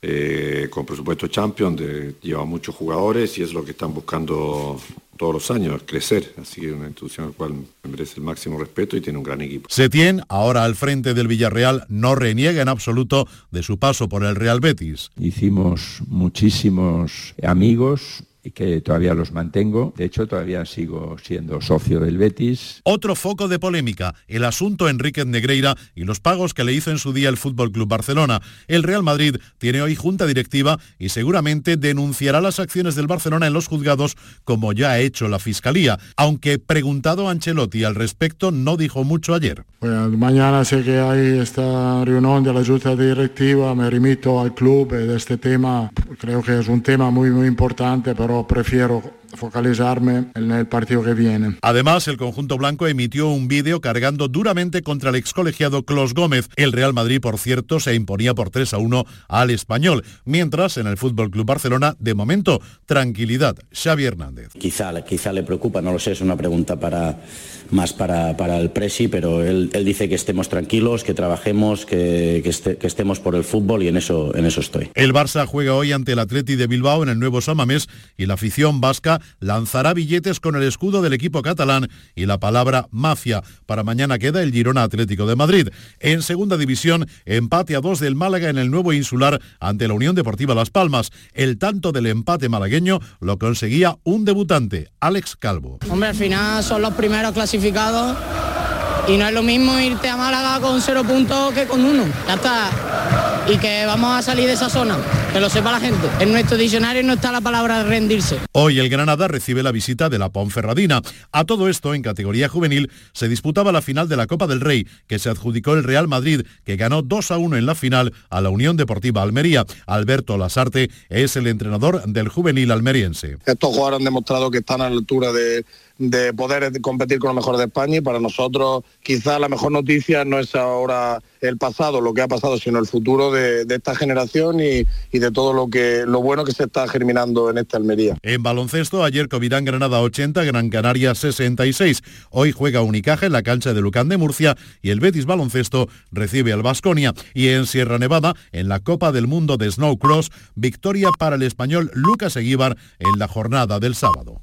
Eh, con presupuesto champion, de, lleva muchos jugadores y es lo que están buscando todos los años, crecer. Así que una institución al cual merece el máximo respeto y tiene un gran equipo. Setién, ahora al frente del Villarreal, no reniega en absoluto de su paso por el Real Betis. Hicimos muchísimos amigos, que todavía los mantengo. De hecho, todavía sigo siendo socio del Betis. Otro foco de polémica, el asunto Enrique Negreira y los pagos que le hizo en su día el Fútbol Club Barcelona. El Real Madrid tiene hoy junta directiva y seguramente denunciará las acciones del Barcelona en los juzgados como ya ha hecho la Fiscalía, aunque preguntado a Ancelotti al respecto no dijo mucho ayer. mañana sé que hay esta reunión de la junta directiva, me remito al club de este tema, creo que es un tema muy muy importante, pero prefiero focalizarme en el partido que viene. Además, el conjunto blanco emitió un vídeo cargando duramente contra el excolegiado Clos Gómez. El Real Madrid, por cierto, se imponía por 3 a 1 al español, mientras en el Fútbol Club Barcelona, de momento, tranquilidad. Xavi Hernández. Quizá, quizá le preocupa, no lo sé, es una pregunta para más para, para el Presi, pero él, dice que estemos tranquilos, que trabajemos, que, que, estemos por el fútbol y en eso, en eso estoy. El Barça juega hoy ante el Atleti de Bilbao en el nuevo Samamés y la afición vasca lanzará billetes con el escudo del equipo catalán y la palabra mafia. Para mañana queda el Girona Atlético de Madrid. En segunda división, empate a dos del Málaga en el nuevo insular ante la Unión Deportiva Las Palmas. El tanto del empate malagueño lo conseguía un debutante, Alex Calvo. Hombre, al final son los primeros clasificados y no es lo mismo irte a Málaga con cero puntos que con uno. Ya está y que vamos a salir de esa zona, que lo sepa la gente. En nuestro diccionario no está la palabra rendirse. Hoy el Granada recibe la visita de la Ponferradina. A todo esto, en categoría juvenil, se disputaba la final de la Copa del Rey, que se adjudicó el Real Madrid, que ganó 2 a 1 en la final a la Unión Deportiva Almería. Alberto Lasarte es el entrenador del juvenil almeriense. Estos jugadores han demostrado que están a la altura de de poder competir con los mejores de España y para nosotros quizá la mejor noticia no es ahora el pasado, lo que ha pasado, sino el futuro de, esta generación y, de todo lo que lo bueno que se está germinando en esta Almería. En baloncesto, ayer Covirán Granada 80, Gran Canaria 66. Hoy juega Unicaja en la cancha de Lucán de Murcia y el Betis Baloncesto recibe al Vasconia. Y en Sierra Nevada, en la Copa del Mundo de Snowcross, victoria para el español Lucas Eguíbar en la jornada del sábado.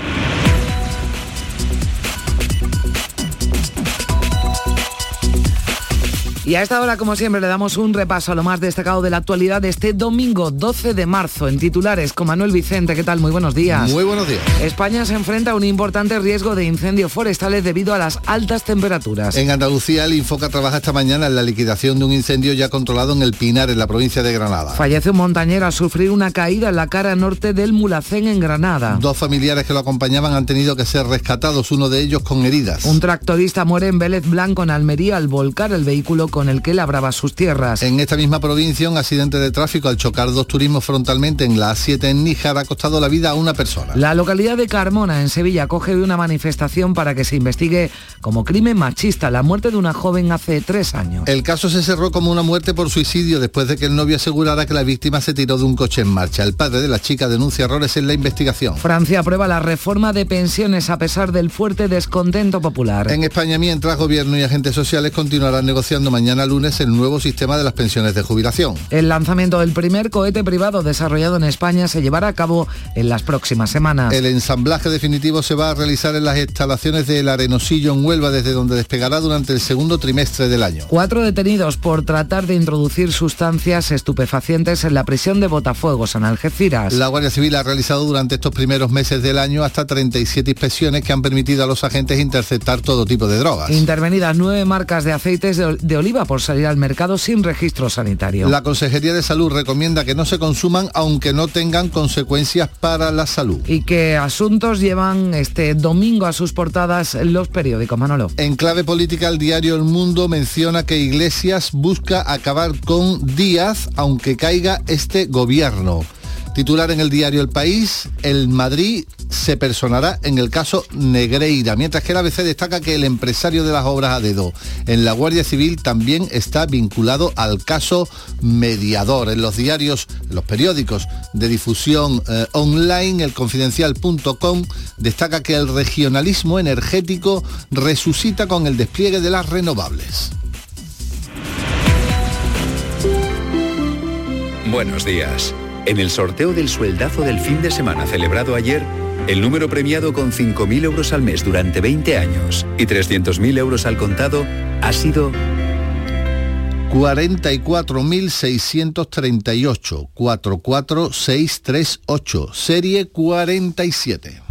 Y a esta hora, como siempre, le damos un repaso a lo más destacado de la actualidad de este domingo 12 de marzo en titulares con Manuel Vicente. ¿Qué tal? Muy buenos días. Muy buenos días. España se enfrenta a un importante riesgo de incendios forestales debido a las altas temperaturas. En Andalucía, el Infoca trabaja esta mañana en la liquidación de un incendio ya controlado en el Pinar, en la provincia de Granada. Fallece un montañero al sufrir una caída en la cara norte del Mulacén en Granada. Dos familiares que lo acompañaban han tenido que ser rescatados, uno de ellos con heridas. Un tractorista muere en Vélez Blanco, en Almería, al volcar el vehículo con el que labraba sus tierras. En esta misma provincia, un accidente de tráfico al chocar dos turismos frontalmente en la A7 en Níjar ha costado la vida a una persona. La localidad de Carmona, en Sevilla, acoge una manifestación para que se investigue como crimen machista la muerte de una joven hace tres años. El caso se cerró como una muerte por suicidio después de que el novio asegurara que la víctima se tiró de un coche en marcha. El padre de la chica denuncia errores en la investigación. Francia aprueba la reforma de pensiones a pesar del fuerte descontento popular. En España, mientras gobierno y agentes sociales continuarán negociando mañana lunes el nuevo sistema de las pensiones de jubilación. El lanzamiento del primer cohete privado desarrollado en España se llevará a cabo en las próximas semanas. El ensamblaje definitivo se va a realizar en las instalaciones del Arenosillo en Huelva, desde donde despegará durante el segundo trimestre del año. Cuatro detenidos por tratar de introducir sustancias estupefacientes en la prisión de Botafuegos, en Algeciras. La Guardia Civil ha realizado durante estos primeros meses del año hasta 37 inspecciones que han permitido a los agentes interceptar todo tipo de drogas. Intervenidas nueve marcas de aceites de oliva por salir al mercado sin registro sanitario. La Consejería de Salud recomienda que no se consuman aunque no tengan consecuencias para la salud. ¿Y qué asuntos llevan este domingo a sus portadas los periódicos, Manolo? En clave política, el diario El Mundo menciona que Iglesias busca acabar con Díaz aunque caiga este gobierno. Titular en el diario El País, el Madrid se personará en el caso Negreira, mientras que el ABC destaca que el empresario de las obras Adedo en la Guardia Civil también está vinculado al caso mediador. En los diarios, los periódicos de difusión eh, online, el confidencial.com destaca que el regionalismo energético resucita con el despliegue de las renovables. Buenos días. En el sorteo del sueldazo del fin de semana celebrado ayer, el número premiado con 5.000 euros al mes durante 20 años y 300.000 euros al contado ha sido 44.638, 44638, serie 47.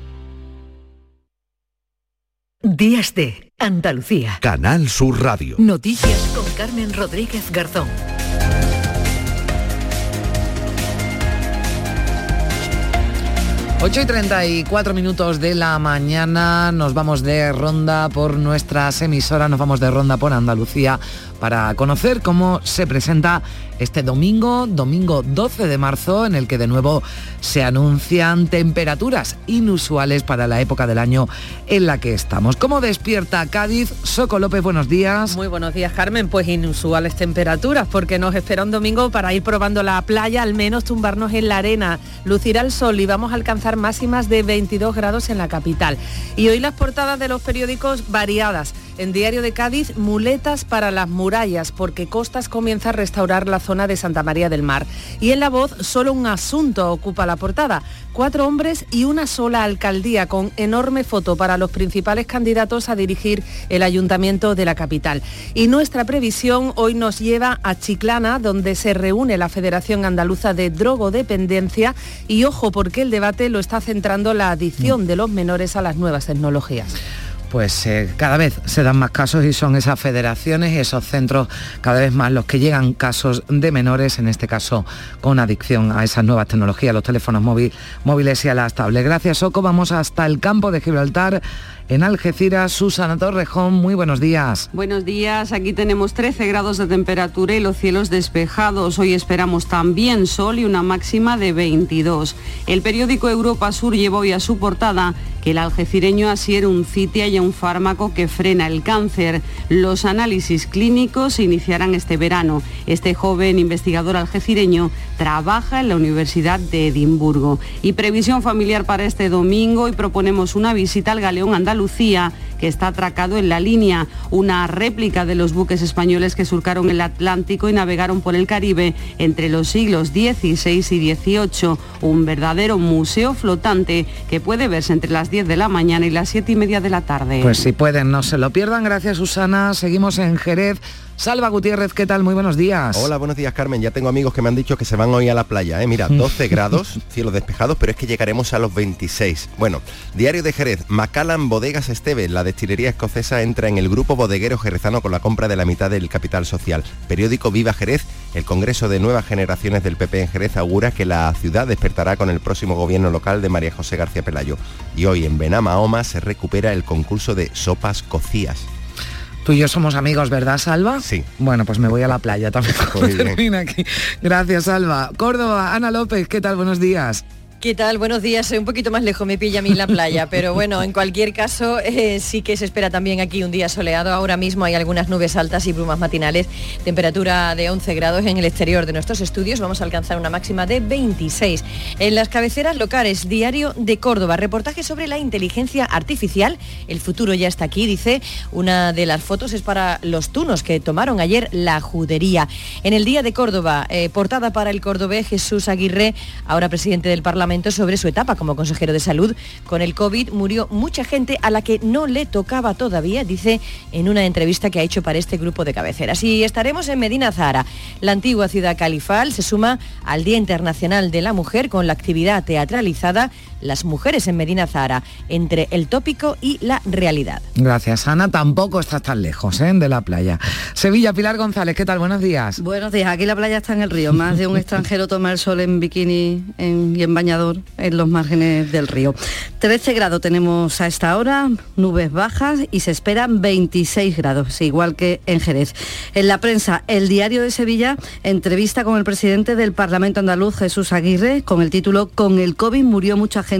Días de Andalucía. Canal Sur Radio. Noticias con Carmen Rodríguez Garzón. Ocho y 34 minutos de la mañana nos vamos de ronda por nuestras emisoras, nos vamos de ronda por Andalucía para conocer cómo se presenta este domingo, domingo 12 de marzo, en el que de nuevo se anuncian temperaturas inusuales para la época del año en la que estamos. ¿Cómo despierta Cádiz? Soco López, buenos días. Muy buenos días, Carmen. Pues inusuales temperaturas, porque nos espera un domingo para ir probando la playa, al menos tumbarnos en la arena, lucir al sol y vamos a alcanzar máximas de 22 grados en la capital. Y hoy las portadas de los periódicos variadas En Diario de Cádiz, muletas para las murallas, porque Costas comienza a restaurar la zona de Santa María del Mar. Y en La Voz, solo un asunto ocupa la portada. Cuatro hombres y una sola alcaldía, con enorme foto para los principales candidatos a dirigir el ayuntamiento de la capital. Y nuestra previsión hoy nos lleva a Chiclana, donde se reúne la Federación Andaluza de Drogodependencia. Y ojo, porque el debate lo está centrando la adicción de los menores a las nuevas tecnologías pues eh, cada vez se dan más casos y son esas federaciones y esos centros cada vez más los que llegan casos de menores, en este caso con adicción a esas nuevas tecnologías, los teléfonos móviles y a las tablets. Gracias, Soco. Vamos hasta el campo de Gibraltar en Algeciras, Susana Torrejón, muy buenos días. Buenos días, aquí tenemos 13 grados de temperatura y los cielos despejados. Hoy esperamos también sol y una máxima de 22. El periódico Europa Sur llevó hoy a su portada que el algecireño asiere un citia y un fármaco que frena el cáncer. Los análisis clínicos se iniciarán este verano. Este joven investigador algecireño trabaja en la Universidad de Edimburgo. Y previsión familiar para este domingo y proponemos una visita al Galeón Andaluz Lucía, que está atracado en la línea, una réplica de los buques españoles que surcaron el Atlántico y navegaron por el Caribe entre los siglos XVI y XVIII, un verdadero museo flotante que puede verse entre las 10 de la mañana y las 7 y media de la tarde. Pues si pueden, no se lo pierdan. Gracias Susana. Seguimos en Jerez. Salva Gutiérrez, ¿qué tal? Muy buenos días. Hola, buenos días Carmen. Ya tengo amigos que me han dicho que se van hoy a la playa. ¿eh? Mira, 12 grados, cielos despejados, pero es que llegaremos a los 26. Bueno, Diario de Jerez, Macallan Bodegas Esteve, la destilería escocesa entra en el grupo bodeguero jerezano con la compra de la mitad del capital social. Periódico Viva Jerez, el Congreso de Nuevas Generaciones del PP en Jerez augura que la ciudad despertará con el próximo gobierno local de María José García Pelayo. Y hoy en Benamaoma se recupera el concurso de sopas cocías. Tú y yo somos amigos, ¿verdad, Salva? Sí. Bueno, pues me voy a la playa también. Termina aquí. Gracias, Salva. Córdoba, Ana López, ¿qué tal? Buenos días. ¿Qué tal? Buenos días. Soy un poquito más lejos, me pilla a mí la playa, pero bueno, en cualquier caso eh, sí que se espera también aquí un día soleado. Ahora mismo hay algunas nubes altas y brumas matinales, temperatura de 11 grados en el exterior de nuestros estudios. Vamos a alcanzar una máxima de 26. En las cabeceras locales, Diario de Córdoba, reportaje sobre la inteligencia artificial. El futuro ya está aquí, dice. Una de las fotos es para los tunos que tomaron ayer la judería. En el Día de Córdoba, eh, portada para el cordobés Jesús Aguirre, ahora presidente del Parlamento sobre su etapa como consejero de salud. Con el COVID murió mucha gente a la que no le tocaba todavía, dice en una entrevista que ha hecho para este grupo de cabeceras. Y estaremos en Medina Zahara. La antigua ciudad califal se suma al Día Internacional de la Mujer con la actividad teatralizada Las mujeres en Medina Zahara, entre el tópico y la realidad. Gracias, Ana. Tampoco estás tan lejos ¿eh? de la playa. Sevilla, Pilar González, ¿qué tal? Buenos días. Buenos días. Aquí la playa está en el río. Más de un extranjero toma el sol en bikini y en bañador en los márgenes del río. 13 grados tenemos a esta hora, nubes bajas y se esperan 26 grados, igual que en Jerez. En la prensa, el diario de Sevilla entrevista con el presidente del Parlamento andaluz, Jesús Aguirre, con el título Con el COVID murió mucha gente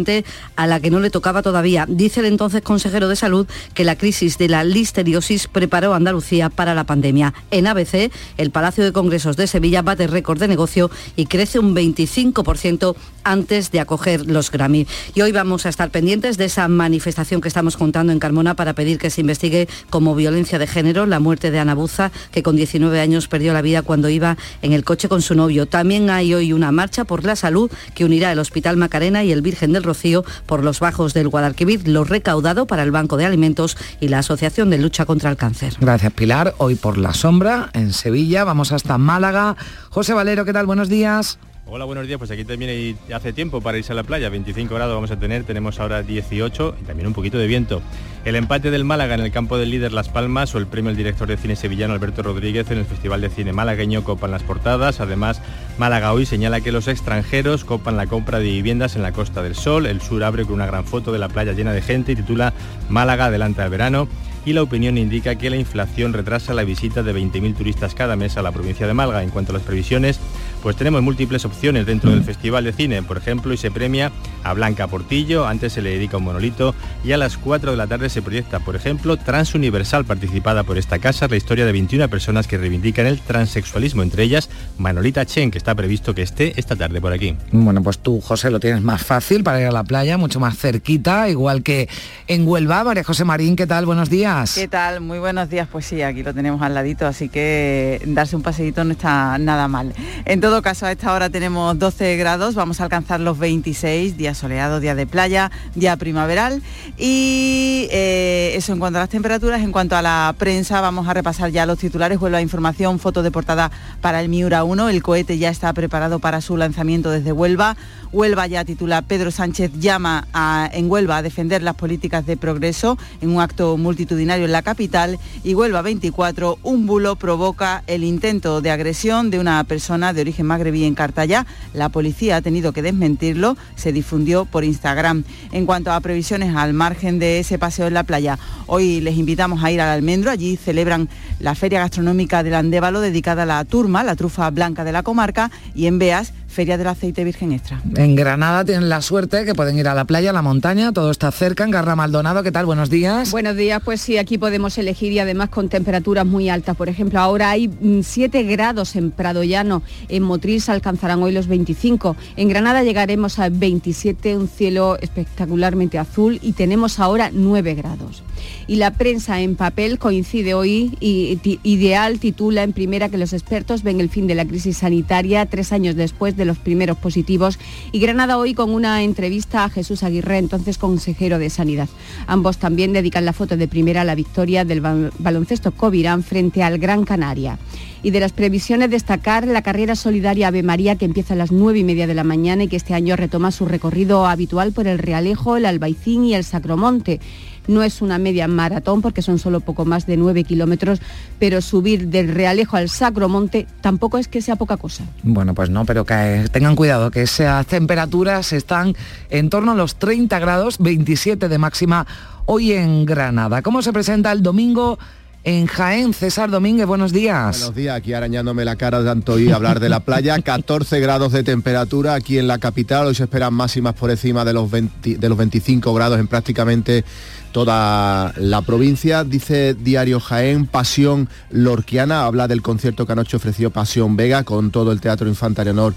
a la que no le tocaba todavía. Dice el entonces consejero de salud que la crisis de la listeriosis preparó a Andalucía para la pandemia. En ABC, el Palacio de Congresos de Sevilla bate récord de negocio y crece un 25% antes de acoger los Grammy. Y hoy vamos a estar pendientes de esa manifestación que estamos contando en Carmona para pedir que se investigue como violencia de género la muerte de Ana Buza, que con 19 años perdió la vida cuando iba en el coche con su novio. También hay hoy una marcha por la salud que unirá el Hospital Macarena y el Virgen del Rocío por los bajos del Guadalquivir, lo recaudado para el Banco de Alimentos y la Asociación de Lucha contra el Cáncer. Gracias, Pilar. Hoy por la sombra en Sevilla. Vamos hasta Málaga. José Valero, ¿qué tal? Buenos días. Hola, buenos días. Pues aquí también hace tiempo para irse a la playa. 25 grados vamos a tener, tenemos ahora 18 y también un poquito de viento. El empate del Málaga en el campo del líder Las Palmas o el premio al director de cine sevillano Alberto Rodríguez en el Festival de Cine Malagueño copan las portadas. Además, Málaga hoy señala que los extranjeros copan la compra de viviendas en la Costa del Sol. El sur abre con una gran foto de la playa llena de gente y titula Málaga adelanta el verano y la opinión indica que la inflación retrasa la visita de 20.000 turistas cada mes a la provincia de Málaga. En cuanto a las previsiones, Pues tenemos múltiples opciones dentro del Festival de Cine, por ejemplo, y se premia a Blanca Portillo, antes se le dedica un monolito, y a las 4 de la tarde se proyecta, por ejemplo, Transuniversal, participada por esta casa, la historia de 21 personas que reivindican el transexualismo, entre ellas Manolita Chen, que está previsto que esté esta tarde por aquí. Bueno, pues tú, José, lo tienes más fácil para ir a la playa, mucho más cerquita, igual que en Huelva. María José Marín, ¿qué tal? Buenos días. ¿Qué tal? Muy buenos días. Pues sí, aquí lo tenemos al ladito, así que darse un paseíto no está nada mal. En todo caso, a esta hora tenemos 12 grados, vamos a alcanzar los 26, día soleado, día de playa, día primaveral. Y eh, eso en cuanto a las temperaturas, en cuanto a la prensa, vamos a repasar ya los titulares. Vuelvo a información, foto de portada para el Miura 1. El cohete ya está preparado para su lanzamiento desde Huelva. Huelva ya titula Pedro Sánchez llama a, en Huelva a defender las políticas de progreso en un acto multitudinario en la capital y Huelva 24, un bulo provoca el intento de agresión de una persona de origen magrebí en Cartaya. La policía ha tenido que desmentirlo, se difundió por Instagram. En cuanto a previsiones al margen de ese paseo en la playa, hoy les invitamos a ir al Almendro, allí celebran la feria gastronómica del Andévalo dedicada a la turma, la trufa blanca de la comarca y en Beas Feria del Aceite Virgen Extra. En Granada tienen la suerte que pueden ir a la playa, a la montaña, todo está cerca. En Garra Maldonado, ¿qué tal? Buenos días. Buenos días, pues sí, aquí podemos elegir y además con temperaturas muy altas. Por ejemplo, ahora hay 7 mm, grados en Prado Llano, en Motril se alcanzarán hoy los 25. En Granada llegaremos a 27, un cielo espectacularmente azul y tenemos ahora 9 grados. Y la prensa en papel coincide hoy y Ideal titula en primera que los expertos ven el fin de la crisis sanitaria tres años después de los primeros positivos y Granada hoy con una entrevista a Jesús Aguirre, entonces consejero de Sanidad. Ambos también dedican la foto de primera a la victoria del baloncesto Covirán frente al Gran Canaria. Y de las previsiones destacar la carrera solidaria Ave María que empieza a las nueve y media de la mañana y que este año retoma su recorrido habitual por el Realejo, el Albaicín y el Sacromonte. No es una media maratón porque son solo poco más de 9 kilómetros, pero subir del Realejo al Sacromonte tampoco es que sea poca cosa. Bueno, pues no, pero que tengan cuidado, que esas temperaturas están en torno a los 30 grados, 27 de máxima hoy en Granada. ¿Cómo se presenta el domingo? en Jaén. César Domínguez, buenos días. Buenos días, aquí arañándome la cara de tanto y hablar de la playa. 14 grados de temperatura aquí en la capital. Hoy se esperan máximas por encima de los, de los 25 grados en prácticamente toda la provincia. Dice Diario Jaén, Pasión Lorquiana, habla del concierto que anoche ofreció Pasión Vega con todo el Teatro Infanta Leonor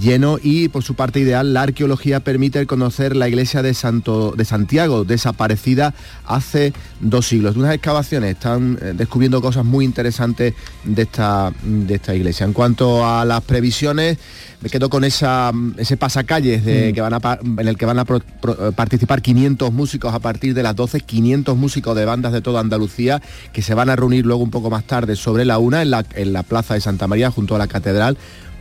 lleno y por su parte ideal la arqueología permite conocer la iglesia de, Santo, de Santiago desaparecida hace dos siglos. Unas excavaciones están eh, descubriendo cosas muy interesantes de esta, de esta iglesia. En cuanto a las previsiones, me quedo con esa, ese pasacalles de, mm. que van a, en el que van a participar 500 músicos a partir de las 12, 500 músicos de bandas de toda Andalucía que se van a reunir luego un poco más tarde sobre la una en la, en la plaza de Santa María junto a la catedral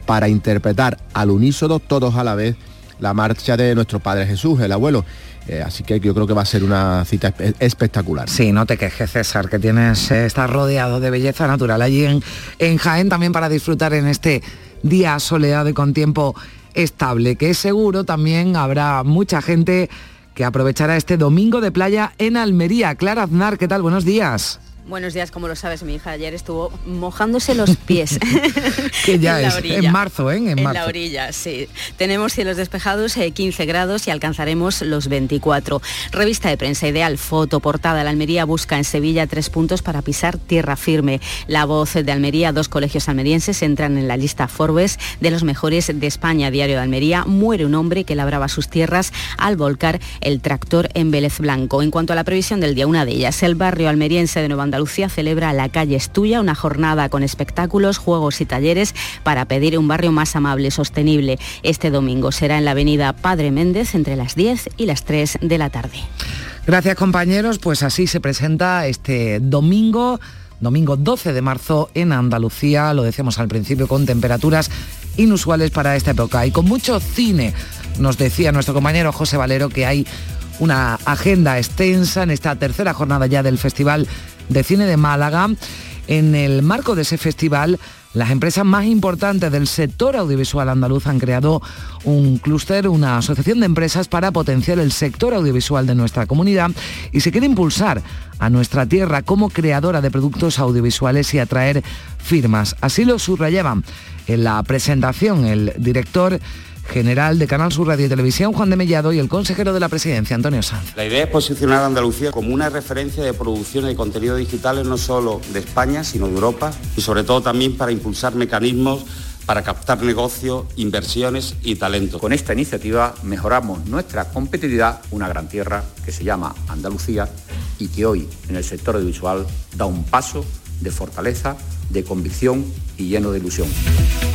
para interpretar al unísono todos a la vez la marcha de nuestro Padre Jesús, el abuelo. Eh, así que yo creo que va a ser una cita espectacular. Sí, no te quejes, César, que tienes, eh, estás rodeado de belleza natural allí en, en Jaén también para disfrutar en este día soleado y con tiempo estable, que seguro también habrá mucha gente que aprovechará este domingo de playa en Almería. Clara Aznar, ¿qué tal? Buenos días. Buenos días, como lo sabes, mi hija ayer estuvo mojándose los pies. que ya es en marzo, ¿eh? En, la orilla, sí. Tenemos cielos despejados, 15 eh, grados y alcanzaremos los 24. Revista de prensa ideal, foto, portada. La Almería busca en Sevilla tres puntos para pisar tierra firme. La voz de Almería, dos colegios almerienses entran en la lista Forbes de los mejores de España. Diario de Almería, muere un hombre que labraba sus tierras al volcar el tractor en Vélez Blanco. En cuanto a la previsión del día, una de ellas, el barrio almeriense de Nueva Andalucía celebra La calle es tuya, una jornada con espectáculos, juegos y talleres para pedir un barrio más amable y sostenible. Este domingo será en la avenida Padre Méndez entre las 10 y las 3 de la tarde. Gracias compañeros, pues así se presenta este domingo domingo 12 de marzo en Andalucía, lo decíamos al principio, con temperaturas inusuales para esta época y con mucho cine. Nos decía nuestro compañero José Valero que hay una agenda extensa en esta tercera jornada ya del Festival de Cine de Málaga. En el marco de ese festival, Las empresas más importantes del sector audiovisual andaluz han creado un clúster, una asociación de empresas para potenciar el sector audiovisual de nuestra comunidad y se quiere impulsar a nuestra tierra como creadora de productos audiovisuales y atraer firmas. Así lo subrayaban en la presentación el director general de Canal Sur Radio y Televisión, Juan de Mellado, y el consejero de la presidencia, Antonio Sanz. La idea es posicionar a Andalucía como una referencia de producción de contenido digitales no solo de España, sino de Europa, y sobre todo también para impulsar mecanismos para captar negocios, inversiones y talento. Con esta iniciativa mejoramos nuestra competitividad, una gran tierra que se llama Andalucía y que hoy en el sector audiovisual da un paso de fortaleza, de convicción y lleno de ilusión.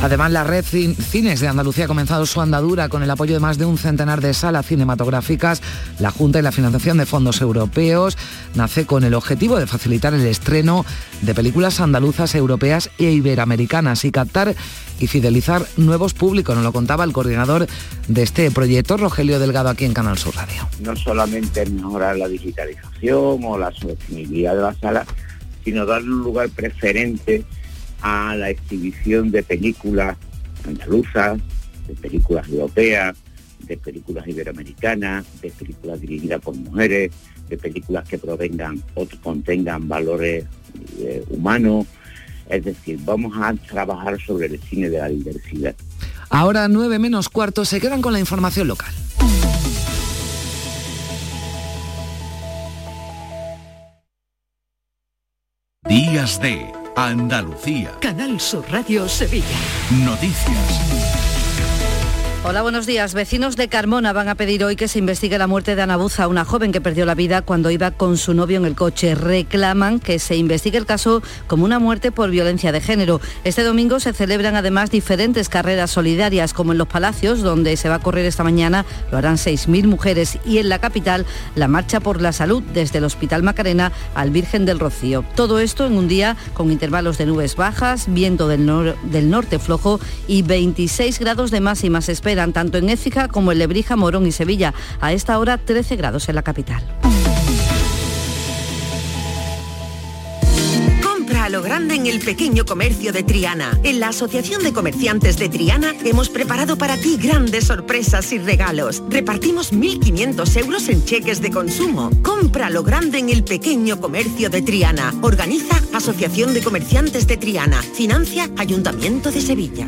Además, la red Cines de Andalucía ha comenzado su andadura con el apoyo de más de un centenar de salas cinematográficas. La Junta y la financiación de fondos europeos nace con el objetivo de facilitar el estreno de películas andaluzas, europeas e iberoamericanas y captar y fidelizar nuevos públicos. Nos lo contaba el coordinador de este proyecto, Rogelio Delgado, aquí en Canal Sur Radio. No solamente mejorar la digitalización o la sostenibilidad de las salas, sino darle un lugar preferente a la exhibición de películas andaluzas, de películas europeas, de películas iberoamericanas, de películas dirigidas por mujeres, de películas que provengan o contengan valores eh, humanos. Es decir, vamos a trabajar sobre el cine de la diversidad. Ahora 9 menos cuarto se quedan con la información local. Días de Andalucía. Canal Sur Radio Sevilla. Noticias. Hola, buenos días. Vecinos de Carmona van a pedir hoy que se investigue la muerte de Ana Buza, una joven que perdió la vida cuando iba con su novio en el coche. Reclaman que se investigue el caso como una muerte por violencia de género. Este domingo se celebran además diferentes carreras solidarias, como en Los Palacios, donde se va a correr esta mañana, lo harán 6.000 mujeres, y en la capital, la marcha por la salud desde el Hospital Macarena al Virgen del Rocío. Todo esto en un día con intervalos de nubes bajas, viento del, norte flojo y 26 grados de máximas espera tanto en Écija como en Lebrija, Morón y Sevilla. A esta hora 13 grados en la capital. Compra a lo grande en el pequeño comercio de Triana. En la Asociación de Comerciantes de Triana hemos preparado para ti grandes sorpresas y regalos. Repartimos 1.500 euros en cheques de consumo. Compra lo grande en el pequeño comercio de Triana. Organiza Asociación de Comerciantes de Triana. Financia Ayuntamiento de Sevilla.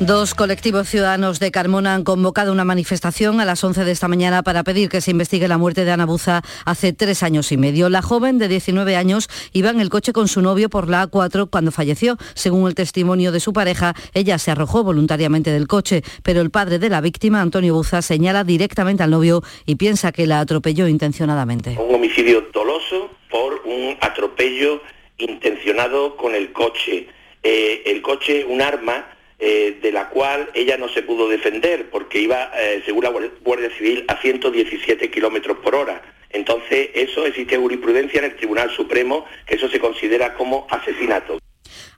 Dos colectivos ciudadanos de Carmona han convocado una manifestación a las 11 de esta mañana para pedir que se investigue la muerte de Ana Buza hace tres años y medio. La joven de 19 años iba en el coche con su novio por la A4 cuando falleció. Según el testimonio de su pareja, ella se arrojó voluntariamente del coche, pero el padre de la víctima, Antonio Buza, señala directamente al novio y piensa que la atropelló intencionadamente. Un homicidio doloso por un atropello intencionado con el coche. Eh, el coche, un arma eh, de la cual ella no se pudo defender porque iba, eh, según la Guardia Civil, a 117 kilómetros por hora. Entonces, eso existe jurisprudencia en el Tribunal Supremo, que eso se considera como asesinato.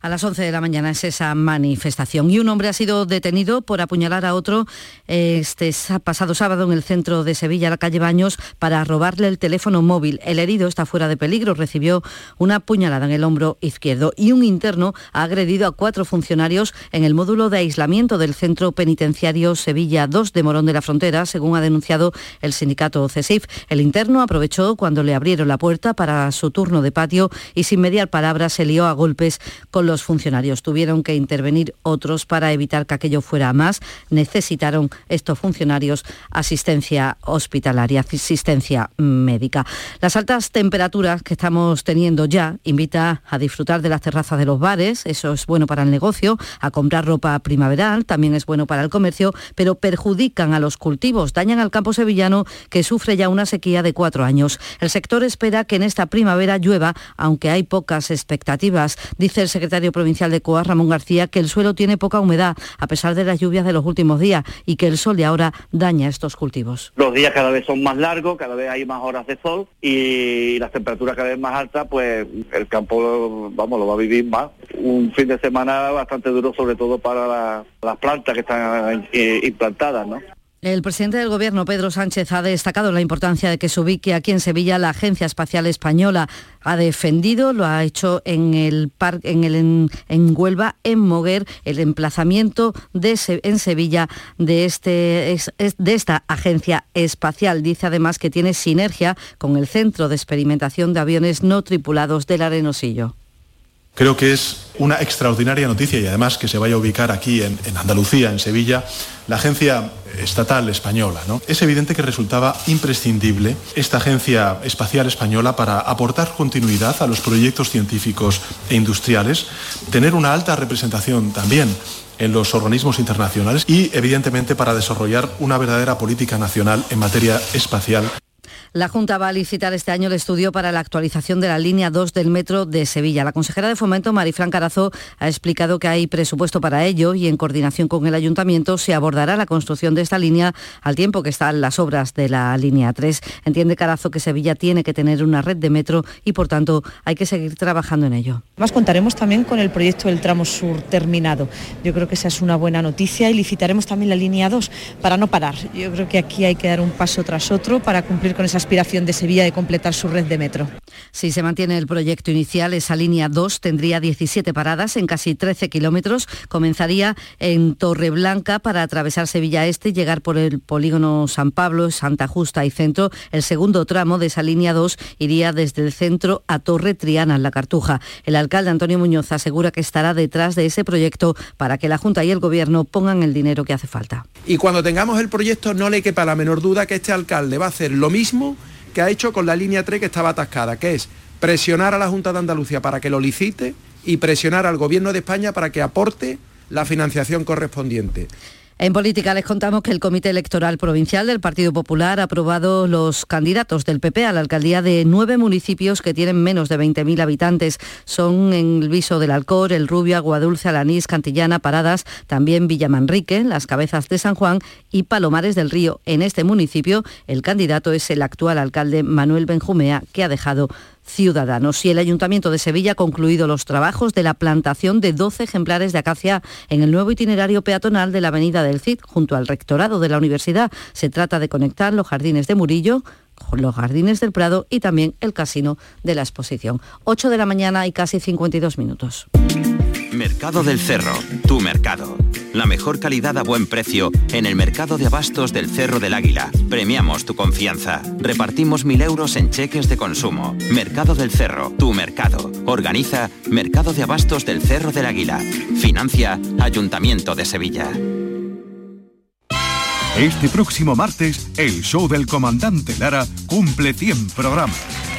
A las 11 de la mañana es esa manifestación. Y un hombre ha sido detenido por apuñalar a otro este pasado sábado en el centro de Sevilla, la calle Baños, para robarle el teléfono móvil. El herido está fuera de peligro, recibió una puñalada en el hombro izquierdo y un interno ha agredido a cuatro funcionarios en el módulo de aislamiento del centro penitenciario Sevilla 2 de Morón de la Frontera, según ha denunciado el sindicato CESIF. El interno aprovechó cuando le abrieron la puerta para su turno de patio y sin mediar palabras se lió a golpes con los funcionarios. Tuvieron que intervenir otros para evitar que aquello fuera más. Necesitaron estos funcionarios asistencia hospitalaria, asistencia médica. Las altas temperaturas que estamos teniendo ya invita a disfrutar de las terrazas de los bares. Eso es bueno para el negocio, a comprar ropa primaveral, también es bueno para el comercio, pero perjudican a los cultivos, dañan al campo sevillano que sufre ya una sequía de cuatro años. El sector espera que en esta primavera llueva, aunque hay pocas expectativas, dice el secretario provincial de COA, Ramón García, que el suelo tiene poca humedad, a pesar de las lluvias de los últimos días, y que el sol de ahora daña estos cultivos. Los días cada vez son más largos, cada vez hay más horas de sol y las temperaturas cada vez más altas, pues el campo, vamos, lo va a vivir más. Un fin de semana bastante duro, sobre todo para la- las plantas que están eh, implantadas, ¿no? El presidente del Gobierno, Pedro Sánchez, ha destacado la importancia de que se ubique aquí en Sevilla la Agencia Espacial Española. Ha defendido, lo ha hecho en el en, el, en, en Huelva, en Moguer, el emplazamiento en Sevilla de, este, es- es- de esta Agencia Espacial. Dice además que tiene sinergia con el Centro de Experimentación de Aviones No Tripulados del Arenosillo. Creo que es una extraordinaria noticia y además que se vaya a ubicar aquí en, Andalucía, en Sevilla, la agencia estatal española. Es evidente que resultaba imprescindible esta agencia espacial española para aportar continuidad a los proyectos científicos e industriales, tener una alta representación también en los organismos internacionales y evidentemente para desarrollar una verdadera política nacional en materia espacial. La Junta va a licitar este año el estudio para la actualización de la línea 2 del metro de Sevilla. La consejera de Fomento, Marifran Carazo, ha explicado que hay presupuesto para ello y en coordinación con el Ayuntamiento se abordará la construcción de esta línea al tiempo que están las obras de la línea 3. Entiende Carazo que Sevilla tiene que tener una red de metro y por tanto hay que seguir trabajando en ello. Además contaremos también con el proyecto del tramo sur terminado. Yo creo que esa es una buena noticia y licitaremos también la línea 2 para no parar. Yo creo que aquí hay que dar un paso tras otro para cumplir con esa aspiración de Sevilla de completar su red de metro. Si se mantiene el proyecto inicial, esa línea 2 tendría 17 paradas en casi 13 kilómetros. Comenzaría en Torreblanca para atravesar Sevilla Este y llegar por el polígono San Pablo, Santa Justa y Centro. El segundo tramo de esa línea 2 iría desde el centro a Torre Triana, en la Cartuja. El alcalde Antonio Muñoz asegura que estará detrás de ese proyecto para que la Junta y el Gobierno pongan el dinero que hace falta. Y cuando tengamos el proyecto no le quepa la menor duda que este alcalde va a hacer lo mismo que ha hecho con la línea 3 que estaba atascada, que es presionar a la Junta de Andalucía para que lo licite y presionar al Gobierno de España para que aporte la financiación correspondiente. En política les contamos que el Comité Electoral Provincial del Partido Popular ha aprobado los candidatos del PP a la alcaldía de nueve municipios que tienen menos de 20.000 habitantes. Son en el Viso del Alcor, El Rubio, Aguadulce, Alanís, Cantillana, Paradas, también Villamanrique, Las Cabezas de San Juan y Palomares del Río. En este municipio el candidato es el actual alcalde Manuel Benjumea, que ha dejado ciudadanos. Y el Ayuntamiento de Sevilla ha concluido los trabajos de la plantación de 12 ejemplares de acacia en el nuevo itinerario peatonal de la Avenida del Cid, junto al rectorado de la universidad. Se trata de conectar los jardines de Murillo los jardines del Prado y también el casino de la exposición. 8 de la mañana y casi 52 minutos. Mercado del Cerro, tu mercado. La mejor calidad a buen precio en el mercado de abastos del Cerro del Águila. Premiamos tu confianza. Repartimos mil euros en cheques de consumo. Mercado del Cerro, tu mercado. Organiza Mercado de Abastos del Cerro del Águila. Financia Ayuntamiento de Sevilla. Este próximo martes, el show del comandante Lara cumple 100 programas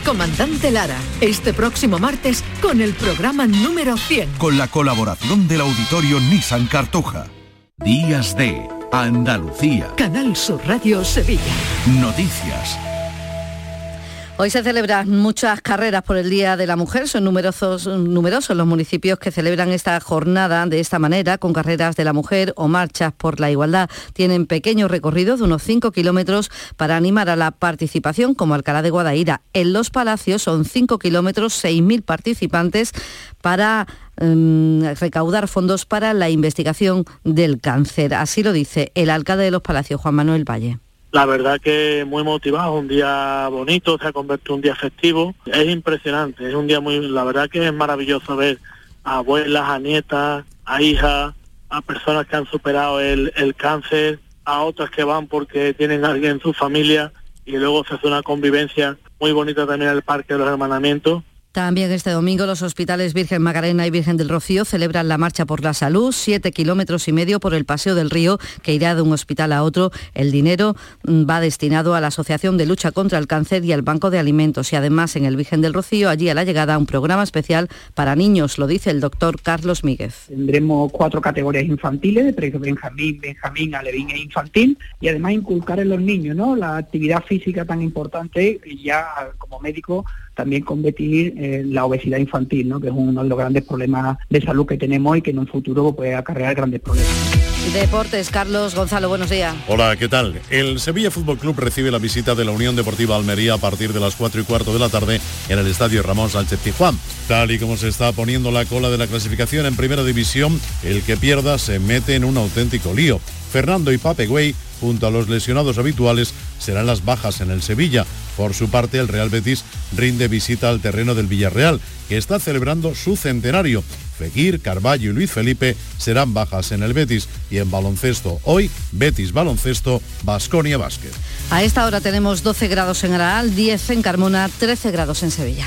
comandante Lara, este próximo martes con el programa número 100. Con la colaboración del auditorio Nissan Cartuja. Días de Andalucía. Canal Sur Radio Sevilla. Noticias. Hoy se celebran muchas carreras por el Día de la Mujer. Son numerosos, los municipios que celebran esta jornada de esta manera, con carreras de la mujer o marchas por la igualdad. Tienen pequeños recorridos de unos 5 kilómetros para animar a la participación, como Alcalá de Guadaira. En Los Palacios son 5 kilómetros, 6.000 participantes para mm, recaudar fondos para la investigación del cáncer. Así lo dice el alcalde de Los Palacios, Juan Manuel Valle. La verdad que muy motivado, un día bonito, se ha convertido en un día festivo. Es impresionante, es un día muy, la verdad que es maravilloso ver a abuelas, a nietas, a hijas, a personas que han superado el, el cáncer, a otras que van porque tienen a alguien en su familia y luego se hace una convivencia muy bonita también en el Parque de los Hermanamientos También este domingo los hospitales Virgen Macarena y Virgen del Rocío celebran la Marcha por la Salud, siete kilómetros y medio por el Paseo del Río, que irá de un hospital a otro. El dinero mm, va destinado a la Asociación de Lucha contra el Cáncer y al Banco de Alimentos. Y además en el Virgen del Rocío, allí a la llegada, un programa especial para niños, lo dice el doctor Carlos Míguez. Tendremos cuatro categorías infantiles, de Benjamín, Benjamín, Alevín e infantil, y además inculcar en los niños ¿no? la actividad física tan importante, y ya como médico también combatir eh, la obesidad infantil, ¿no? que es uno de los grandes problemas de salud que tenemos y que en un futuro puede acarrear grandes problemas. Deportes, Carlos Gonzalo, buenos días. Hola, ¿qué tal? El Sevilla Fútbol Club recibe la visita de la Unión Deportiva Almería a partir de las 4 y cuarto de la tarde en el Estadio Ramón Sánchez Tijuán. Tal y como se está poniendo la cola de la clasificación en Primera División, el que pierda se mete en un auténtico lío. Fernando y Pape Güey, junto a los lesionados habituales, serán las bajas en el Sevilla. Por su parte, el Real Betis rinde visita al terreno del Villarreal, que está celebrando su centenario. Fekir, Carballo y Luis Felipe serán bajas en el Betis y en baloncesto. Hoy, Betis Baloncesto, Basconia Básquet. A esta hora tenemos 12 grados en Araal, 10 en Carmona, 13 grados en Sevilla.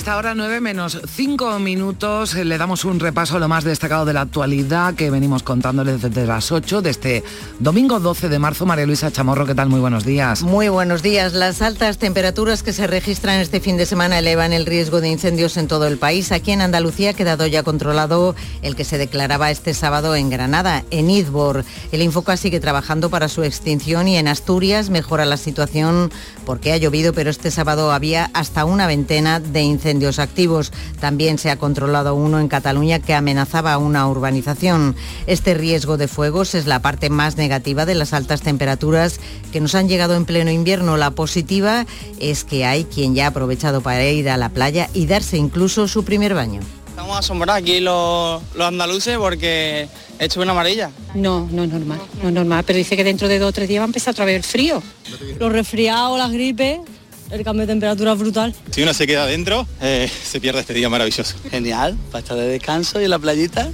Esta hora 9 menos 5 minutos le damos un repaso a lo más destacado de la actualidad que venimos contándoles desde las 8 de este domingo 12 de marzo. María Luisa Chamorro, ¿qué tal? Muy buenos días. Muy buenos días. Las altas temperaturas que se registran este fin de semana elevan el riesgo de incendios en todo el país. Aquí en Andalucía ha quedado ya controlado el que se declaraba este sábado en Granada, en Idbor. El Infoca sigue trabajando para su extinción y en Asturias mejora la situación porque ha llovido, pero este sábado había hasta una veintena de incendios incendios activos. También se ha controlado uno en Cataluña que amenazaba una urbanización. Este riesgo de fuegos es la parte más negativa de las altas temperaturas que nos han llegado en pleno invierno. La positiva es que hay quien ya ha aprovechado para ir a la playa y darse incluso su primer baño. Estamos asombrados aquí los, andaluces porque he hecho una amarilla. No, no es normal, no es normal, pero dice que dentro de dos o tres días va a empezar otra vez el frío. Los resfriados, las gripes, el cambio de temperatura brutal. Si uno se queda dentro, eh, se pierde este día maravilloso. Genial, para estar de descanso y en la playita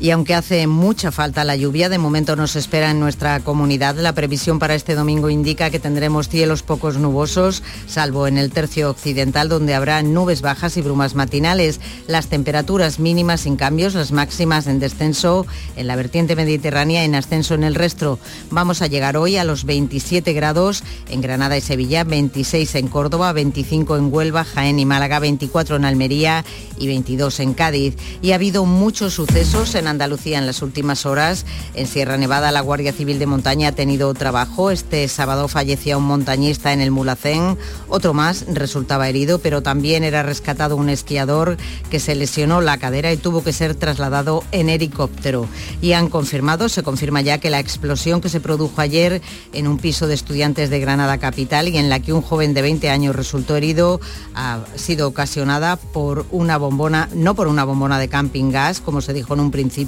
y aunque hace mucha falta la lluvia, de momento nos espera en nuestra comunidad. La previsión para este domingo indica que tendremos cielos pocos nubosos, salvo en el tercio occidental donde habrá nubes bajas y brumas matinales. Las temperaturas mínimas sin cambios, las máximas en descenso en la vertiente mediterránea, en ascenso en el resto. Vamos a llegar hoy a los 27 grados en Granada y Sevilla, 26 en Córdoba, 25 en Huelva, Jaén y Málaga, 24 en Almería y 22 en Cádiz. Y ha habido muchos sucesos en Andalucía en las últimas horas. En Sierra Nevada la Guardia Civil de Montaña ha tenido trabajo. Este sábado fallecía un montañista en el Mulacén. Otro más resultaba herido, pero también era rescatado un esquiador que se lesionó la cadera y tuvo que ser trasladado en helicóptero. Y han confirmado, se confirma ya que la explosión que se produjo ayer en un piso de estudiantes de Granada Capital y en la que un joven de 20 años resultó herido ha sido ocasionada por una bombona, no por una bombona de camping gas, como se dijo en un principio,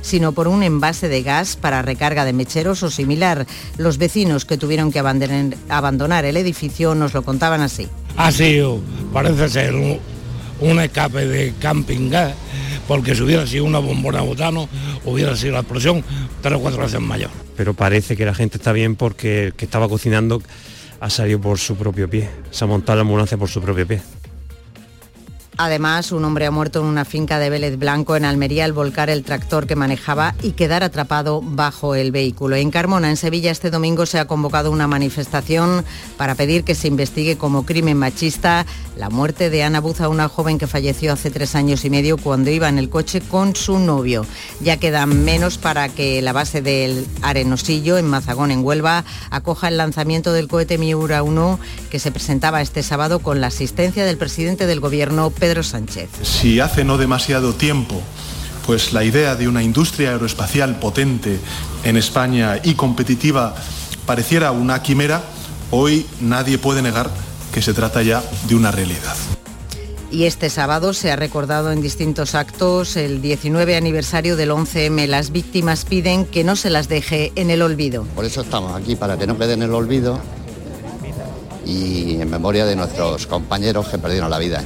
sino por un envase de gas para recarga de mecheros o similar. Los vecinos que tuvieron que abandonar el edificio nos lo contaban así. Ha sido, parece ser, un, escape de camping gas, porque si hubiera sido una bombona botano, hubiera sido la explosión tres o cuatro veces mayor. Pero parece que la gente está bien porque el que estaba cocinando ha salido por su propio pie, se ha montado la ambulancia por su propio pie. Además, un hombre ha muerto en una finca de Vélez Blanco en Almería al volcar el tractor que manejaba y quedar atrapado bajo el vehículo. En Carmona, en Sevilla, este domingo se ha convocado una manifestación para pedir que se investigue como crimen machista la muerte de Ana Buza, una joven que falleció hace tres años y medio cuando iba en el coche con su novio. Ya quedan menos para que la base del Arenosillo, en Mazagón, en Huelva, acoja el lanzamiento del cohete Miura 1 que se presentaba este sábado con la asistencia del presidente del Gobierno, Pedro Sánchez. Si hace no demasiado tiempo pues la idea de una industria aeroespacial potente en España y competitiva pareciera una quimera, hoy nadie puede negar que se trata ya de una realidad. Y este sábado se ha recordado en distintos actos el 19 aniversario del 11M. Las víctimas piden que no se las deje en el olvido. Por eso estamos aquí, para que no quede en el olvido y en memoria de nuestros compañeros que perdieron la vida.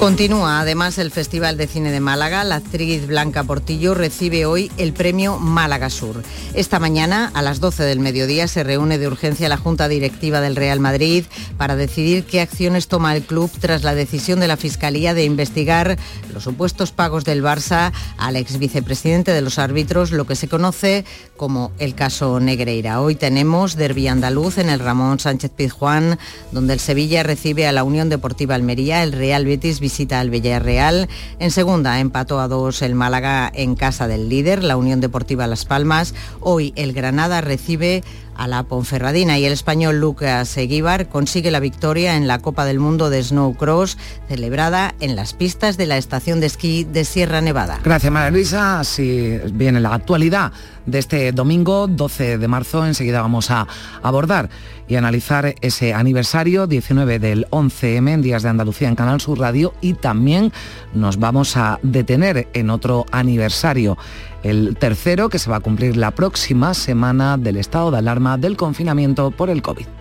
Continúa además el Festival de Cine de Málaga. La actriz Blanca Portillo recibe hoy el premio Málaga Sur. Esta mañana, a las 12 del mediodía, se reúne de urgencia la Junta Directiva del Real Madrid para decidir qué acciones toma el club tras la decisión de la Fiscalía de investigar los supuestos pagos del Barça al ex vicepresidente de los árbitros, lo que se conoce como el caso Negreira. Hoy tenemos derbi andaluz en el Ramón Sánchez Pizjuán, donde el Sevilla recibe a la Unión Deportiva Almería, el Real Betis visita al Villarreal. En segunda empató a dos el Málaga en casa del líder, la Unión Deportiva Las Palmas. Hoy el Granada recibe a la Ponferradina y el español Lucas Eguíbar consigue la victoria en la Copa del Mundo de Snowcross celebrada en las pistas de la estación de esquí de Sierra Nevada. Gracias María Luisa. Así viene la actualidad de este domingo 12 de marzo. Enseguida vamos a abordar y analizar ese aniversario 19 del 11M en Días de Andalucía en Canal Sur Radio y también nos vamos a detener en otro aniversario el tercero que se va a cumplir la próxima semana del estado de alarma del confinamiento por el COVID.